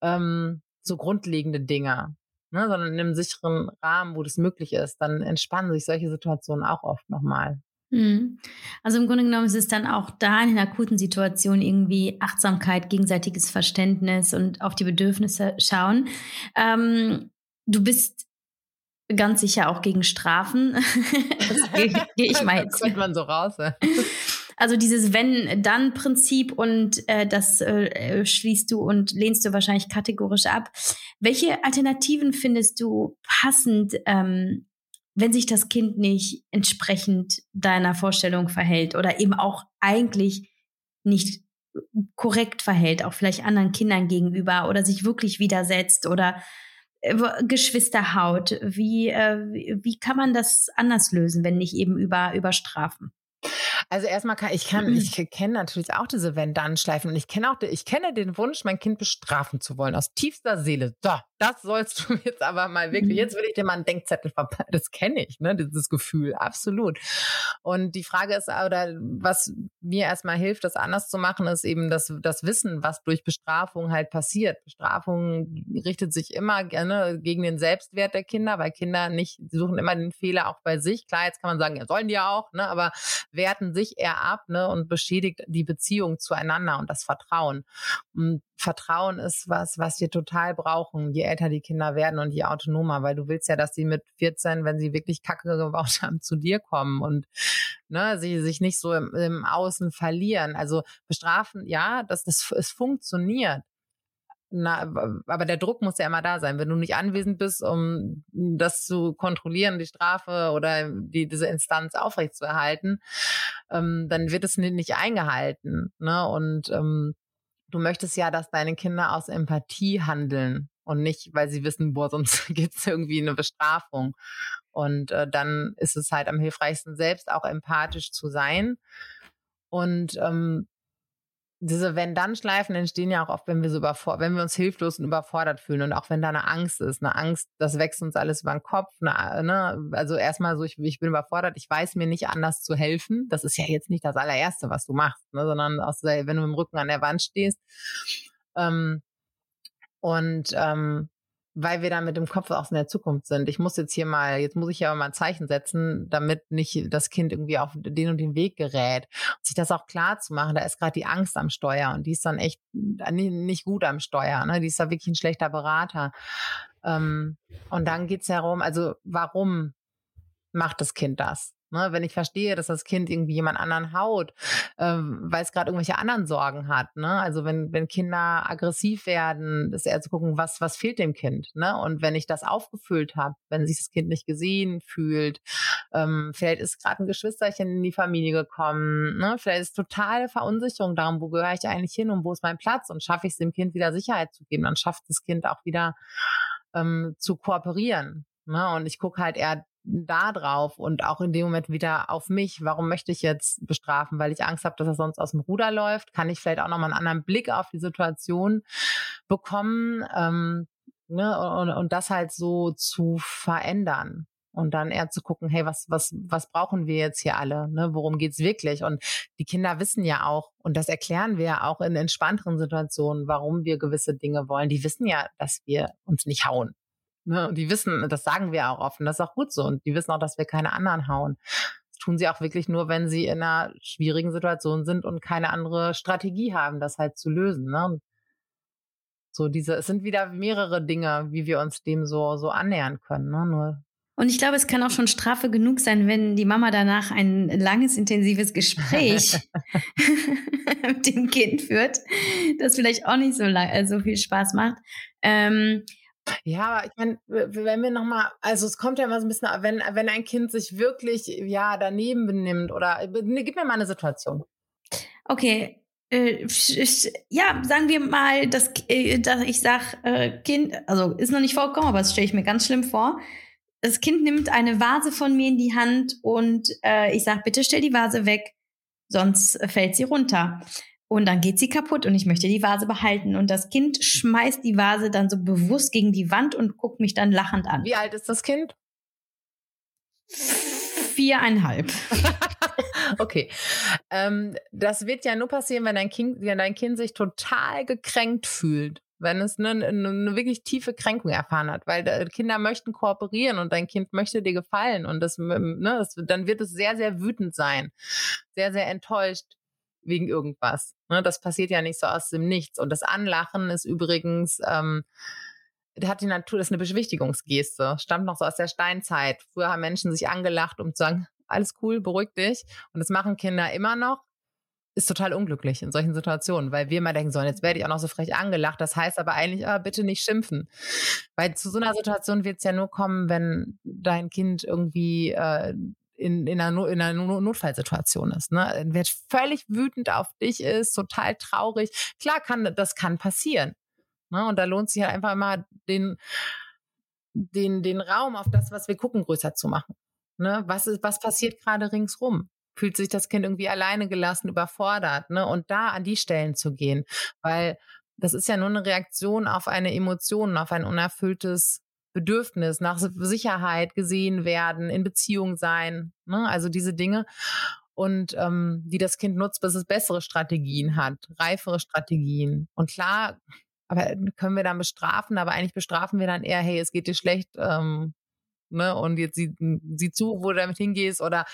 ähm, so grundlegende Dinge, ne? sondern in einem sicheren Rahmen, wo das möglich ist, dann entspannen sich solche Situationen auch oft nochmal. Mhm. Also im Grunde genommen ist es dann auch da in akuten Situationen irgendwie Achtsamkeit, gegenseitiges Verständnis und auf die Bedürfnisse schauen. Ähm, du bist ganz sicher auch gegen Strafen. <laughs> das gehe geh ich mal <laughs> jetzt. Das man so raus. Also dieses Wenn-Dann-Prinzip und äh, das äh, schließt du und lehnst du wahrscheinlich kategorisch ab. Welche Alternativen findest du passend ähm, wenn sich das Kind nicht entsprechend deiner Vorstellung verhält oder eben auch eigentlich nicht korrekt verhält, auch vielleicht anderen Kindern gegenüber oder sich wirklich widersetzt oder äh, Geschwisterhaut. Wie, äh, wie kann man das anders lösen, wenn nicht eben über, über Strafen? Also erstmal kann ich kann, ich kenne natürlich auch diese Wenn-Dann-Schleifen und ich kenne auch, ich kenne den Wunsch, mein Kind bestrafen zu wollen aus tiefster Seele. So, das sollst du <laughs> jetzt aber mal wirklich, mhm. jetzt will ich dir mal einen Denkzettel verpassen. Das kenne ich, ne, dieses Gefühl, absolut. Und die Frage ist, oder was mir erstmal hilft, das anders zu machen, ist eben das, das Wissen, was durch Bestrafung halt passiert. Bestrafung richtet sich immer gerne gegen den Selbstwert der Kinder, weil Kinder nicht, die suchen immer den Fehler auch bei sich. Klar, jetzt kann man sagen, ja, sollen die ja auch, ne, aber werten sich eher ab, ne, und beschädigt die Beziehung zueinander und das Vertrauen. Und Vertrauen ist was, was wir total brauchen, je älter die Kinder werden und je autonomer, weil du willst ja, dass sie mit 14, wenn sie wirklich Kacke gebaut haben, zu dir kommen und ne, sie sich nicht so im, im Außen verlieren. Also bestrafen, ja, dass das es funktioniert. Na, aber der Druck muss ja immer da sein. Wenn du nicht anwesend bist, um das zu kontrollieren, die Strafe oder die, diese Instanz aufrechtzuerhalten, ähm, dann wird es nicht eingehalten. Ne? Und ähm, du möchtest ja, dass deine Kinder aus Empathie handeln und nicht, weil sie wissen, boah, sonst <laughs> gibt's irgendwie eine Bestrafung. Und äh, dann ist es halt am hilfreichsten, selbst auch empathisch zu sein. Und ähm, diese Wenn-Dann-Schleifen entstehen ja auch oft, wenn wir so wenn wir uns hilflos und überfordert fühlen und auch wenn da eine Angst ist, eine Angst, das wächst uns alles über den Kopf, eine, ne? also erstmal so, ich, ich bin überfordert, ich weiß mir nicht anders zu helfen, das ist ja jetzt nicht das allererste, was du machst, ne? sondern aus, wenn du mit dem Rücken an der Wand stehst ähm, und ähm, weil wir dann mit dem Kopf auch in der Zukunft sind. Ich muss jetzt hier mal, jetzt muss ich ja mal ein Zeichen setzen, damit nicht das Kind irgendwie auf den und den Weg gerät. Und sich das auch klar zu machen, da ist gerade die Angst am Steuer und die ist dann echt nicht gut am Steuer. Ne? Die ist da wirklich ein schlechter Berater. Ähm, und dann geht's herum, also warum macht das Kind das? Ne, wenn ich verstehe, dass das Kind irgendwie jemand anderen haut, ähm, weil es gerade irgendwelche anderen Sorgen hat. Ne? Also wenn, wenn Kinder aggressiv werden, ist eher zu gucken, was, was fehlt dem Kind. Ne? Und wenn ich das aufgefüllt habe, wenn sich das Kind nicht gesehen fühlt, ähm, vielleicht ist gerade ein Geschwisterchen in die Familie gekommen, ne? vielleicht ist totale Verunsicherung darum, wo gehöre ich eigentlich hin und wo ist mein Platz und schaffe ich es dem Kind wieder Sicherheit zu geben, dann schafft das Kind auch wieder ähm, zu kooperieren. Ne? Und ich gucke halt eher da drauf und auch in dem Moment wieder auf mich. Warum möchte ich jetzt bestrafen? Weil ich Angst habe, dass er sonst aus dem Ruder läuft? Kann ich vielleicht auch nochmal einen anderen Blick auf die Situation bekommen? Ähm, ne? und, und das halt so zu verändern und dann eher zu gucken, hey, was, was, was brauchen wir jetzt hier alle? Ne? Worum geht's wirklich? Und die Kinder wissen ja auch, und das erklären wir ja auch in entspannteren Situationen, warum wir gewisse Dinge wollen. Die wissen ja, dass wir uns nicht hauen. Ne? Und die wissen, das sagen wir auch offen, das ist auch gut so. Und die wissen auch, dass wir keine anderen hauen. Das tun sie auch wirklich nur, wenn sie in einer schwierigen Situation sind und keine andere Strategie haben, das halt zu lösen. Ne? Und so diese, es sind wieder mehrere Dinge, wie wir uns dem so, so annähern können. Ne? Nur und ich glaube, es kann auch schon Strafe genug sein, wenn die Mama danach ein langes, intensives Gespräch <laughs> <laughs> mit dem Kind führt, das vielleicht auch nicht so, lang, äh, so viel Spaß macht. Ähm, ja, aber ich meine, wenn wir nochmal, also es kommt ja immer so ein bisschen, wenn, wenn ein Kind sich wirklich, ja, daneben benimmt oder, ne, gib mir mal eine Situation. Okay, äh, ja, sagen wir mal, dass, äh, dass ich sag, äh, Kind, also ist noch nicht vorgekommen, aber das stelle ich mir ganz schlimm vor. Das Kind nimmt eine Vase von mir in die Hand und äh, ich sag, bitte stell die Vase weg, sonst fällt sie runter. Und dann geht sie kaputt und ich möchte die Vase behalten. Und das Kind schmeißt die Vase dann so bewusst gegen die Wand und guckt mich dann lachend an. Wie alt ist das Kind? Viereinhalb. <laughs> okay. Ähm, das wird ja nur passieren, wenn dein, kind, wenn dein Kind sich total gekränkt fühlt. Wenn es eine, eine wirklich tiefe Kränkung erfahren hat, weil Kinder möchten kooperieren und dein Kind möchte dir gefallen und das, ne, das, dann wird es sehr, sehr wütend sein, sehr, sehr enttäuscht wegen irgendwas. Ne, das passiert ja nicht so aus dem Nichts. Und das Anlachen ist übrigens, ähm, hat die Natur, das ist eine Beschwichtigungsgeste, stammt noch so aus der Steinzeit. Früher haben Menschen sich angelacht, um zu sagen, alles cool, beruhig dich. Und das machen Kinder immer noch. Ist total unglücklich in solchen Situationen, weil wir immer denken sollen, jetzt werde ich auch noch so frech angelacht. Das heißt aber eigentlich, ah, bitte nicht schimpfen. Weil zu so einer Situation wird es ja nur kommen, wenn dein Kind irgendwie äh, in, in, einer, in einer Notfallsituation ist. Ne? Wird völlig wütend auf dich ist, total traurig. Klar kann, das kann passieren. Ne? Und da lohnt sich halt einfach mal den, den, den Raum auf das, was wir gucken, größer zu machen. Ne? Was ist, was passiert gerade ringsrum? Fühlt sich das Kind irgendwie alleine gelassen, überfordert, ne? Und da an die Stellen zu gehen, weil das ist ja nur eine Reaktion auf eine Emotion, auf ein unerfülltes Bedürfnis nach Sicherheit gesehen werden, in Beziehung sein, ne? also diese Dinge. Und ähm, die das Kind nutzt, bis es bessere Strategien hat, reifere Strategien. Und klar, aber können wir dann bestrafen, aber eigentlich bestrafen wir dann eher, hey, es geht dir schlecht, ähm, ne, und jetzt sieh, sieh zu, wo du damit hingehst oder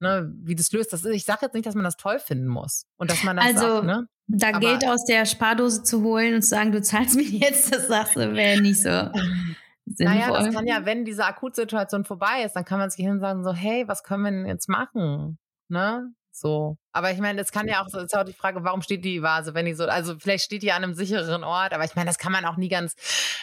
ne, wie das löst. Das ist, ich sage jetzt nicht, dass man das toll finden muss und dass man das also, auch, ne? Da aber, Geld aus der Spardose zu holen und zu sagen, du zahlst <laughs> mir jetzt, das sagst du, wäre nicht so. <laughs> sinnvoll. Naja, das kann ja, wenn diese Akutsituation vorbei ist, dann kann man sich hin und sagen so, hey, was können wir denn jetzt machen? Ne? So. Aber ich meine, es kann ja auch, so, ist auch die Frage, warum steht die Vase, wenn die so, also vielleicht steht die an einem sicheren Ort, aber ich meine, das kann man auch nie ganz,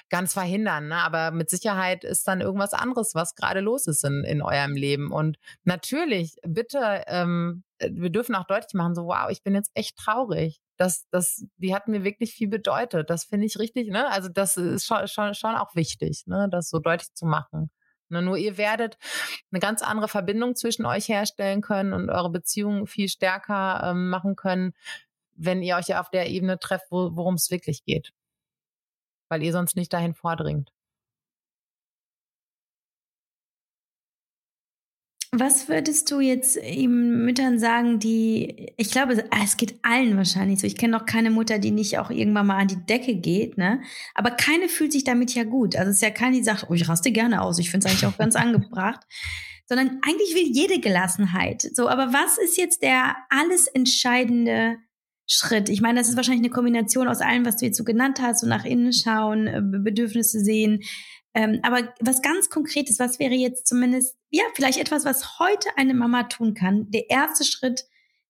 ganz verhindern, ne? Aber mit Sicherheit ist dann irgendwas anderes, was gerade los ist in, in eurem Leben. Und natürlich, bitte, ähm, wir dürfen auch deutlich machen, so, wow, ich bin jetzt echt traurig. Das, das, die hat mir wirklich viel bedeutet. Das finde ich richtig, ne? Also das ist schon, schon, schon auch wichtig, ne? Das so deutlich zu machen. Ne, nur ihr werdet eine ganz andere Verbindung zwischen euch herstellen können und eure Beziehung viel stärker ähm, machen können, wenn ihr euch auf der Ebene trefft, wo, worum es wirklich geht. Weil ihr sonst nicht dahin vordringt. Was würdest du jetzt eben Müttern sagen, die, ich glaube, es geht allen wahrscheinlich so. Ich kenne noch keine Mutter, die nicht auch irgendwann mal an die Decke geht, ne? Aber keine fühlt sich damit ja gut. Also es ist ja keine, die sagt, oh, ich raste gerne aus. Ich finde es eigentlich auch ganz angebracht. <laughs> Sondern eigentlich will jede Gelassenheit. So, aber was ist jetzt der alles entscheidende Schritt? Ich meine, das ist wahrscheinlich eine Kombination aus allem, was du jetzt so genannt hast, so nach innen schauen, äh, Bedürfnisse sehen, ähm, aber was ganz Konkretes, was wäre jetzt zumindest, ja, vielleicht etwas, was heute eine Mama tun kann, der erste Schritt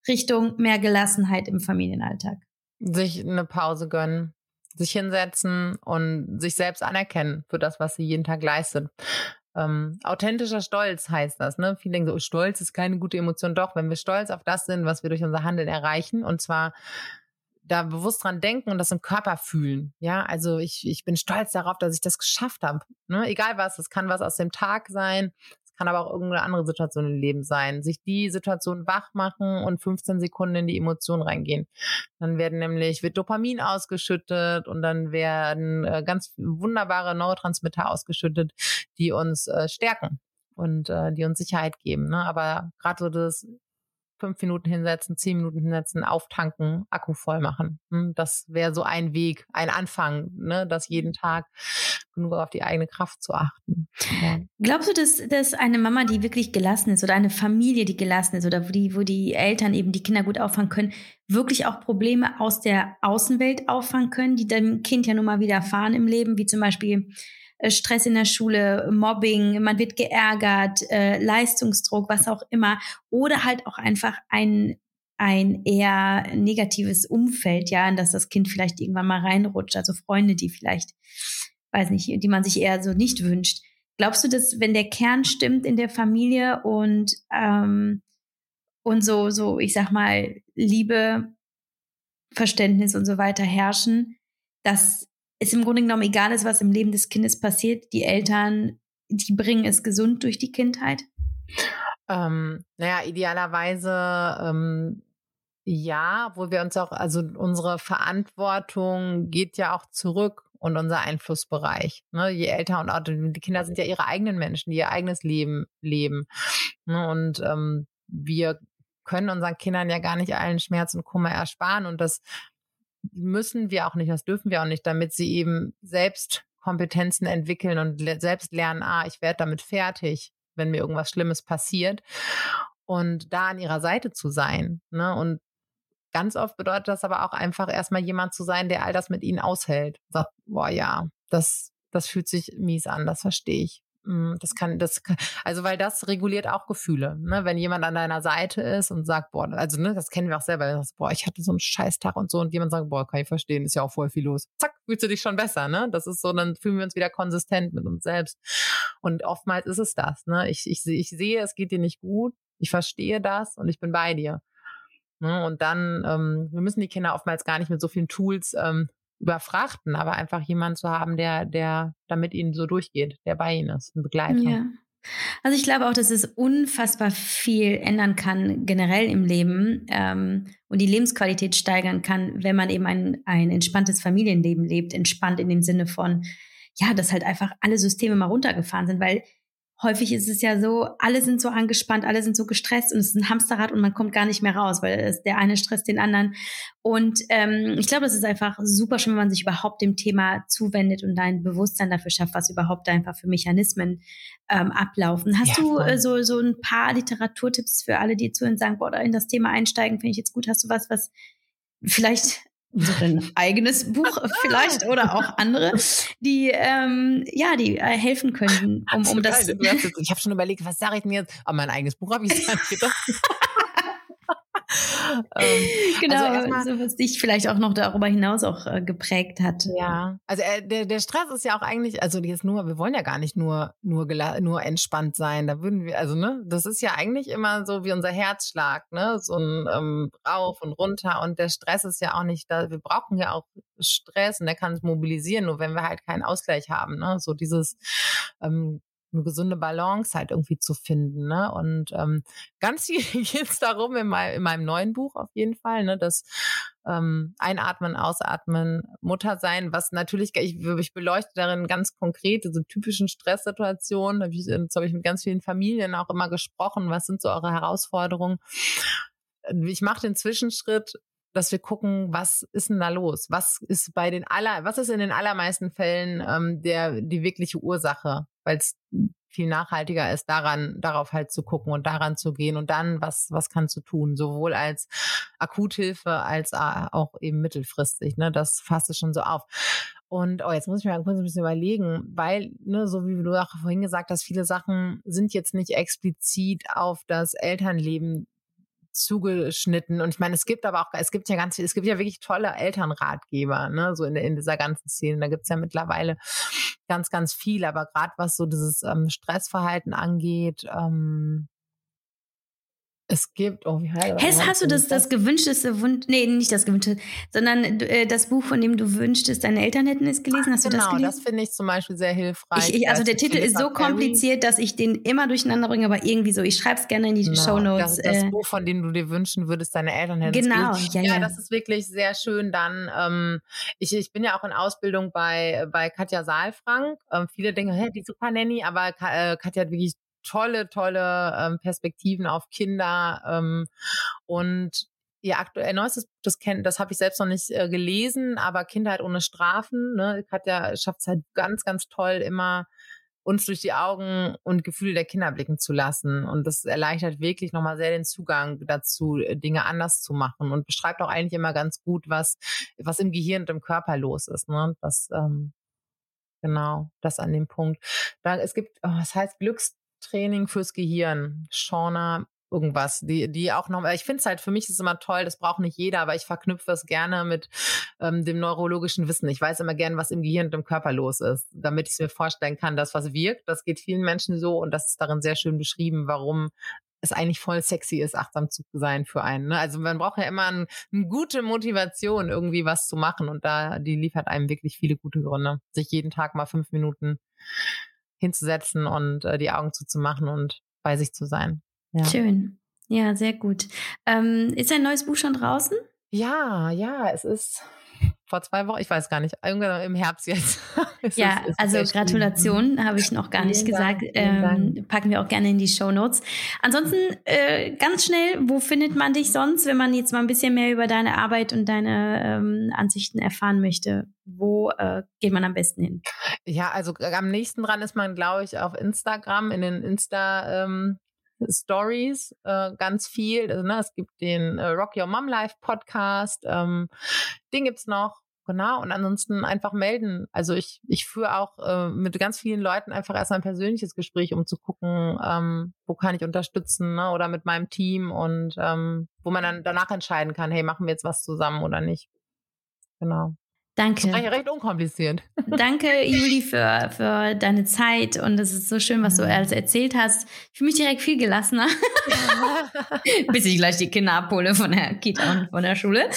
Richtung mehr Gelassenheit im Familienalltag? Sich eine Pause gönnen, sich hinsetzen und sich selbst anerkennen für das, was sie jeden Tag leistet. Ähm, authentischer Stolz heißt das, ne? Viele denken so, Stolz ist keine gute Emotion. Doch, wenn wir stolz auf das sind, was wir durch unser Handeln erreichen, und zwar da bewusst dran denken und das im Körper fühlen. Ja, also ich, ich bin stolz darauf, dass ich das geschafft habe. Ne? Egal was, es kann was aus dem Tag sein, es kann aber auch irgendeine andere Situation im Leben sein. Sich die Situation wach machen und 15 Sekunden in die Emotion reingehen. Dann werden nämlich, wird Dopamin ausgeschüttet und dann werden äh, ganz wunderbare Neurotransmitter ausgeschüttet, die uns äh, stärken und äh, die uns Sicherheit geben. Ne? Aber gerade so das fünf Minuten hinsetzen, zehn Minuten hinsetzen, auftanken, Akku voll machen. Hm, das wäre so ein Weg, ein Anfang, ne, das jeden Tag genug auf die eigene Kraft zu achten. Glaubst du, dass, dass eine Mama, die wirklich gelassen ist oder eine Familie, die gelassen ist oder wo die, wo die Eltern eben die Kinder gut auffangen können, wirklich auch Probleme aus der Außenwelt auffangen können, die dem Kind ja nun mal widerfahren im Leben, wie zum Beispiel Stress in der Schule, Mobbing, man wird geärgert, äh, Leistungsdruck, was auch immer. Oder halt auch einfach ein, ein eher negatives Umfeld, ja, in das das Kind vielleicht irgendwann mal reinrutscht. Also Freunde, die vielleicht, weiß nicht, die man sich eher so nicht wünscht. Glaubst du, dass wenn der Kern stimmt in der Familie und ähm, und so so ich sag mal Liebe, Verständnis und so weiter herrschen, dass es im Grunde genommen egal ist, was im Leben des Kindes passiert. Die Eltern, die bringen es gesund durch die Kindheit. Ähm, naja, idealerweise ähm, ja, wo wir uns auch, also unsere Verantwortung geht ja auch zurück und unser Einflussbereich. Ne? Je älter und auch die Kinder sind ja ihre eigenen Menschen, die ihr eigenes Leben leben. Ne? Und ähm, wir können unseren Kindern ja gar nicht allen Schmerz und Kummer ersparen. Und das müssen wir auch nicht, das dürfen wir auch nicht, damit sie eben selbst Kompetenzen entwickeln und le selbst lernen, ah, ich werde damit fertig, wenn mir irgendwas Schlimmes passiert. Und da an ihrer Seite zu sein. Ne? Und ganz oft bedeutet das aber auch einfach erstmal jemand zu sein, der all das mit ihnen aushält. Sagt, boah, ja, das, das fühlt sich mies an, das verstehe ich. Mm, das kann, das kann, also weil das reguliert auch Gefühle. Ne? Wenn jemand an deiner Seite ist und sagt, boah, also ne, das kennen wir auch selber, das, boah, ich hatte so einen Scheißtag und so und jemand sagt, boah, kann ich verstehen, ist ja auch voll viel los. Zack, fühlst du dich schon besser, ne? Das ist so, dann fühlen wir uns wieder konsistent mit uns selbst. Und oftmals ist es das, ne? Ich, ich, ich sehe, es geht dir nicht gut, ich verstehe das und ich bin bei dir. Ne? Und dann, ähm, wir müssen die Kinder oftmals gar nicht mit so vielen Tools ähm, überfrachten, aber einfach jemand zu haben, der, der damit ihnen so durchgeht, der bei ihnen ist, ein Begleiter. Ja. Also ich glaube auch, dass es unfassbar viel ändern kann generell im Leben ähm, und die Lebensqualität steigern kann, wenn man eben ein, ein entspanntes Familienleben lebt, entspannt in dem Sinne von, ja, dass halt einfach alle Systeme mal runtergefahren sind, weil häufig ist es ja so, alle sind so angespannt, alle sind so gestresst und es ist ein Hamsterrad und man kommt gar nicht mehr raus, weil der eine stresst den anderen. Und ähm, ich glaube, es ist einfach super schön, wenn man sich überhaupt dem Thema zuwendet und ein Bewusstsein dafür schafft, was überhaupt einfach für Mechanismen ähm, ablaufen. Hast ja, du äh, so, so ein paar Literaturtipps für alle, die zu uns sagen, boah, da in das Thema einsteigen, finde ich jetzt gut. Hast du was, was vielleicht ein eigenes Buch <laughs> vielleicht oder auch andere, die ähm, ja, die äh, helfen können, um, um das. ich habe schon überlegt, was sage ich denn jetzt? Aber mein eigenes Buch habe ich <laughs> gar nicht gedacht. <laughs> ähm, genau, also so was dich vielleicht auch noch darüber hinaus auch äh, geprägt hat. Ja, also äh, der, der Stress ist ja auch eigentlich, also jetzt nur, wir wollen ja gar nicht nur nur nur entspannt sein. Da würden wir, also ne, das ist ja eigentlich immer so wie unser Herzschlag, ne, so ein ähm, rauf und runter. Und der Stress ist ja auch nicht da. Wir brauchen ja auch Stress und der kann es mobilisieren, nur wenn wir halt keinen Ausgleich haben, ne, so dieses ähm, eine gesunde Balance halt irgendwie zu finden. Ne? Und ähm, ganz viel <laughs> geht es darum in, mein, in meinem neuen Buch auf jeden Fall, ne, dass ähm, einatmen, ausatmen, Mutter sein, was natürlich, ich, ich beleuchte darin ganz konkret diese typischen Stresssituationen. Da habe ich, hab ich mit ganz vielen Familien auch immer gesprochen. Was sind so eure Herausforderungen? Ich mache den Zwischenschritt, dass wir gucken, was ist denn da los? Was ist bei den aller, was ist in den allermeisten Fällen ähm, der die wirkliche Ursache? Weil es viel nachhaltiger ist, daran, darauf halt zu gucken und daran zu gehen und dann, was, was kannst du tun, sowohl als Akuthilfe als auch eben mittelfristig, ne, das fasst es schon so auf. Und oh, jetzt muss ich mir kurz ein bisschen überlegen, weil, ne, so wie du auch vorhin gesagt hast, viele Sachen sind jetzt nicht explizit auf das Elternleben zugeschnitten. Und ich meine, es gibt aber auch, es gibt ja ganz es gibt ja wirklich tolle Elternratgeber, ne, so in, in dieser ganzen Szene. Da gibt's ja mittlerweile ganz, ganz viel. Aber gerade was so dieses ähm, Stressverhalten angeht, ähm, es gibt, oh, wie heißt das? Hast du das, das gewünschteste Wunsch, nee, nicht das gewünschte, sondern äh, das Buch, von dem du wünschtest, deine Eltern hätten es gelesen? Hast genau, du das gelesen? Genau, das finde ich zum Beispiel sehr hilfreich. Ich, ich, also der Titel ist so kompliziert, dass ich den immer durcheinander bringe, aber irgendwie so, ich schreibe es gerne in die genau, Show Notes. Das, das äh, Buch, von dem du dir wünschen würdest, deine Eltern hätten Genau, ja, ja, ja. das ist wirklich sehr schön. Dann, ähm, ich, ich bin ja auch in Ausbildung bei, bei Katja Saalfrank. Ähm, viele denken, hä, die Super Nanny, aber äh, Katja hat wirklich tolle, tolle ähm, Perspektiven auf Kinder ähm, und ihr aktuell neuestes, das kennt, das habe ich selbst noch nicht äh, gelesen, aber Kindheit ohne Strafen, ne, Katja schafft es halt ganz, ganz toll, immer uns durch die Augen und Gefühle der Kinder blicken zu lassen. Und das erleichtert wirklich nochmal sehr den Zugang dazu, äh, Dinge anders zu machen und beschreibt auch eigentlich immer ganz gut, was, was im Gehirn und im Körper los ist. Ne? Was, ähm, genau, das an dem Punkt. Da, es gibt, oh, was heißt Glücks, Training fürs Gehirn. Shauna irgendwas, die, die auch noch, ich finde es halt, für mich ist es immer toll, das braucht nicht jeder, aber ich verknüpfe es gerne mit ähm, dem neurologischen Wissen. Ich weiß immer gerne, was im Gehirn und im Körper los ist, damit ich mir vorstellen kann, dass was wirkt, das geht vielen Menschen so und das ist darin sehr schön beschrieben, warum es eigentlich voll sexy ist, achtsam zu sein für einen. Ne? Also man braucht ja immer ein, eine gute Motivation, irgendwie was zu machen und da, die liefert einem wirklich viele gute Gründe, sich jeden Tag mal fünf Minuten hinzusetzen und äh, die Augen zuzumachen und bei sich zu sein. Ja. Schön. Ja, sehr gut. Ähm, ist ein neues Buch schon draußen? Ja, ja, es ist vor zwei Wochen, ich weiß gar nicht, irgendwann im Herbst jetzt. <laughs> ja, ist, ist also Gratulation habe ich noch gar nicht gesagt. Dank, ähm, packen wir auch gerne in die Show Notes. Ansonsten äh, ganz schnell, wo findet man dich sonst, wenn man jetzt mal ein bisschen mehr über deine Arbeit und deine ähm, Ansichten erfahren möchte? Wo äh, geht man am besten hin? Ja, also am nächsten dran ist man, glaube ich, auf Instagram, in den Insta ähm, Stories äh, ganz viel. Also, ne, es gibt den äh, Rock Your Mom Life Podcast, ähm, den gibt's noch. Genau, und ansonsten einfach melden. Also ich, ich führe auch äh, mit ganz vielen Leuten einfach erst ein persönliches Gespräch, um zu gucken, ähm, wo kann ich unterstützen ne? oder mit meinem Team und ähm, wo man dann danach entscheiden kann, hey, machen wir jetzt was zusammen oder nicht. Genau. Danke. Das ist recht unkompliziert. <laughs> Danke, Juli, für, für deine Zeit. Und es ist so schön, was du alles erzählt hast. Ich fühle mich direkt viel gelassener. <laughs> Bis ich gleich die Kinder abhole von der Kita und von der Schule.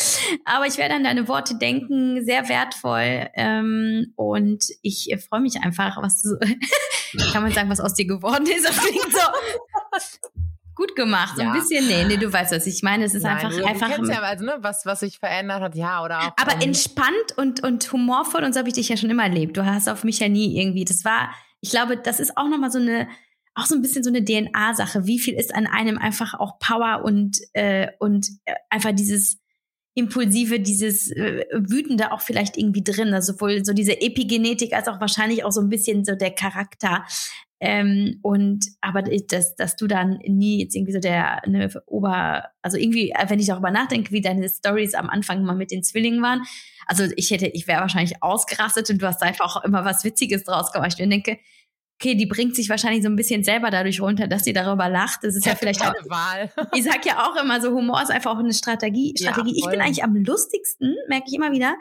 Aber ich werde an deine Worte denken. Sehr wertvoll. Ähm, und ich freue mich einfach, was du, <laughs> kann man sagen, was aus dir geworden ist. Das klingt so gut gemacht. Ja. Ein bisschen, nee, nee, du weißt, was ich meine. Es ist Nein, einfach, du, einfach. Du ja, also, ne, was, was sich verändert hat, ja, oder auch. Aber um, entspannt und, und humorvoll und so habe ich dich ja schon immer erlebt. Du hast auf mich ja nie irgendwie, das war, ich glaube, das ist auch nochmal so eine, auch so ein bisschen so eine DNA-Sache. Wie viel ist an einem einfach auch Power und, äh, und äh, einfach dieses, Impulsive, dieses äh, Wütende auch vielleicht irgendwie drin. Also sowohl so diese Epigenetik als auch wahrscheinlich auch so ein bisschen so der Charakter. Ähm, und aber dass, dass du dann nie jetzt irgendwie so der ne, Ober, also irgendwie, äh, wenn ich darüber nachdenke, wie deine Stories am Anfang mal mit den Zwillingen waren, also ich hätte, ich wäre wahrscheinlich ausgerastet und du hast einfach auch immer was Witziges draus gemacht. Ich denke, okay, die bringt sich wahrscheinlich so ein bisschen selber dadurch runter, dass sie darüber lacht. Das ist ja, ja vielleicht auch. Wahl. ich sag ja auch immer so, Humor ist einfach auch eine Strategie. Strategie. Ja, ich bin eigentlich am lustigsten, merke ich immer wieder,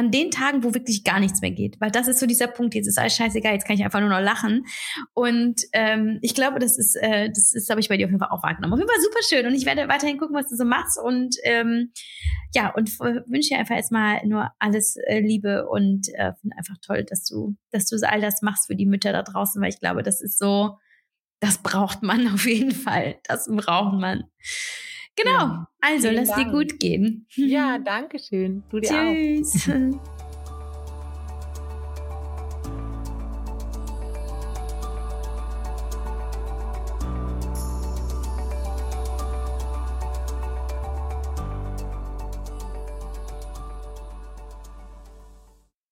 an den Tagen, wo wirklich gar nichts mehr geht. Weil das ist so dieser Punkt, jetzt ist alles scheißegal, jetzt kann ich einfach nur noch lachen. Und ähm, ich glaube, das ist, äh, das ist, habe ich bei dir auf jeden Fall auch wahrgenommen. Auf jeden Fall super schön. Und ich werde weiterhin gucken, was du so machst. Und ähm, ja, und wünsche dir einfach erstmal nur alles äh, Liebe und äh, einfach toll, dass du, dass du all das machst für die Mütter da draußen, weil ich glaube, das ist so, das braucht man <laughs> auf jeden Fall. Das braucht man. Genau. Ja. Also, lass dir gut gehen. Ja, danke schön. Du dir Tschüss. auch. <laughs>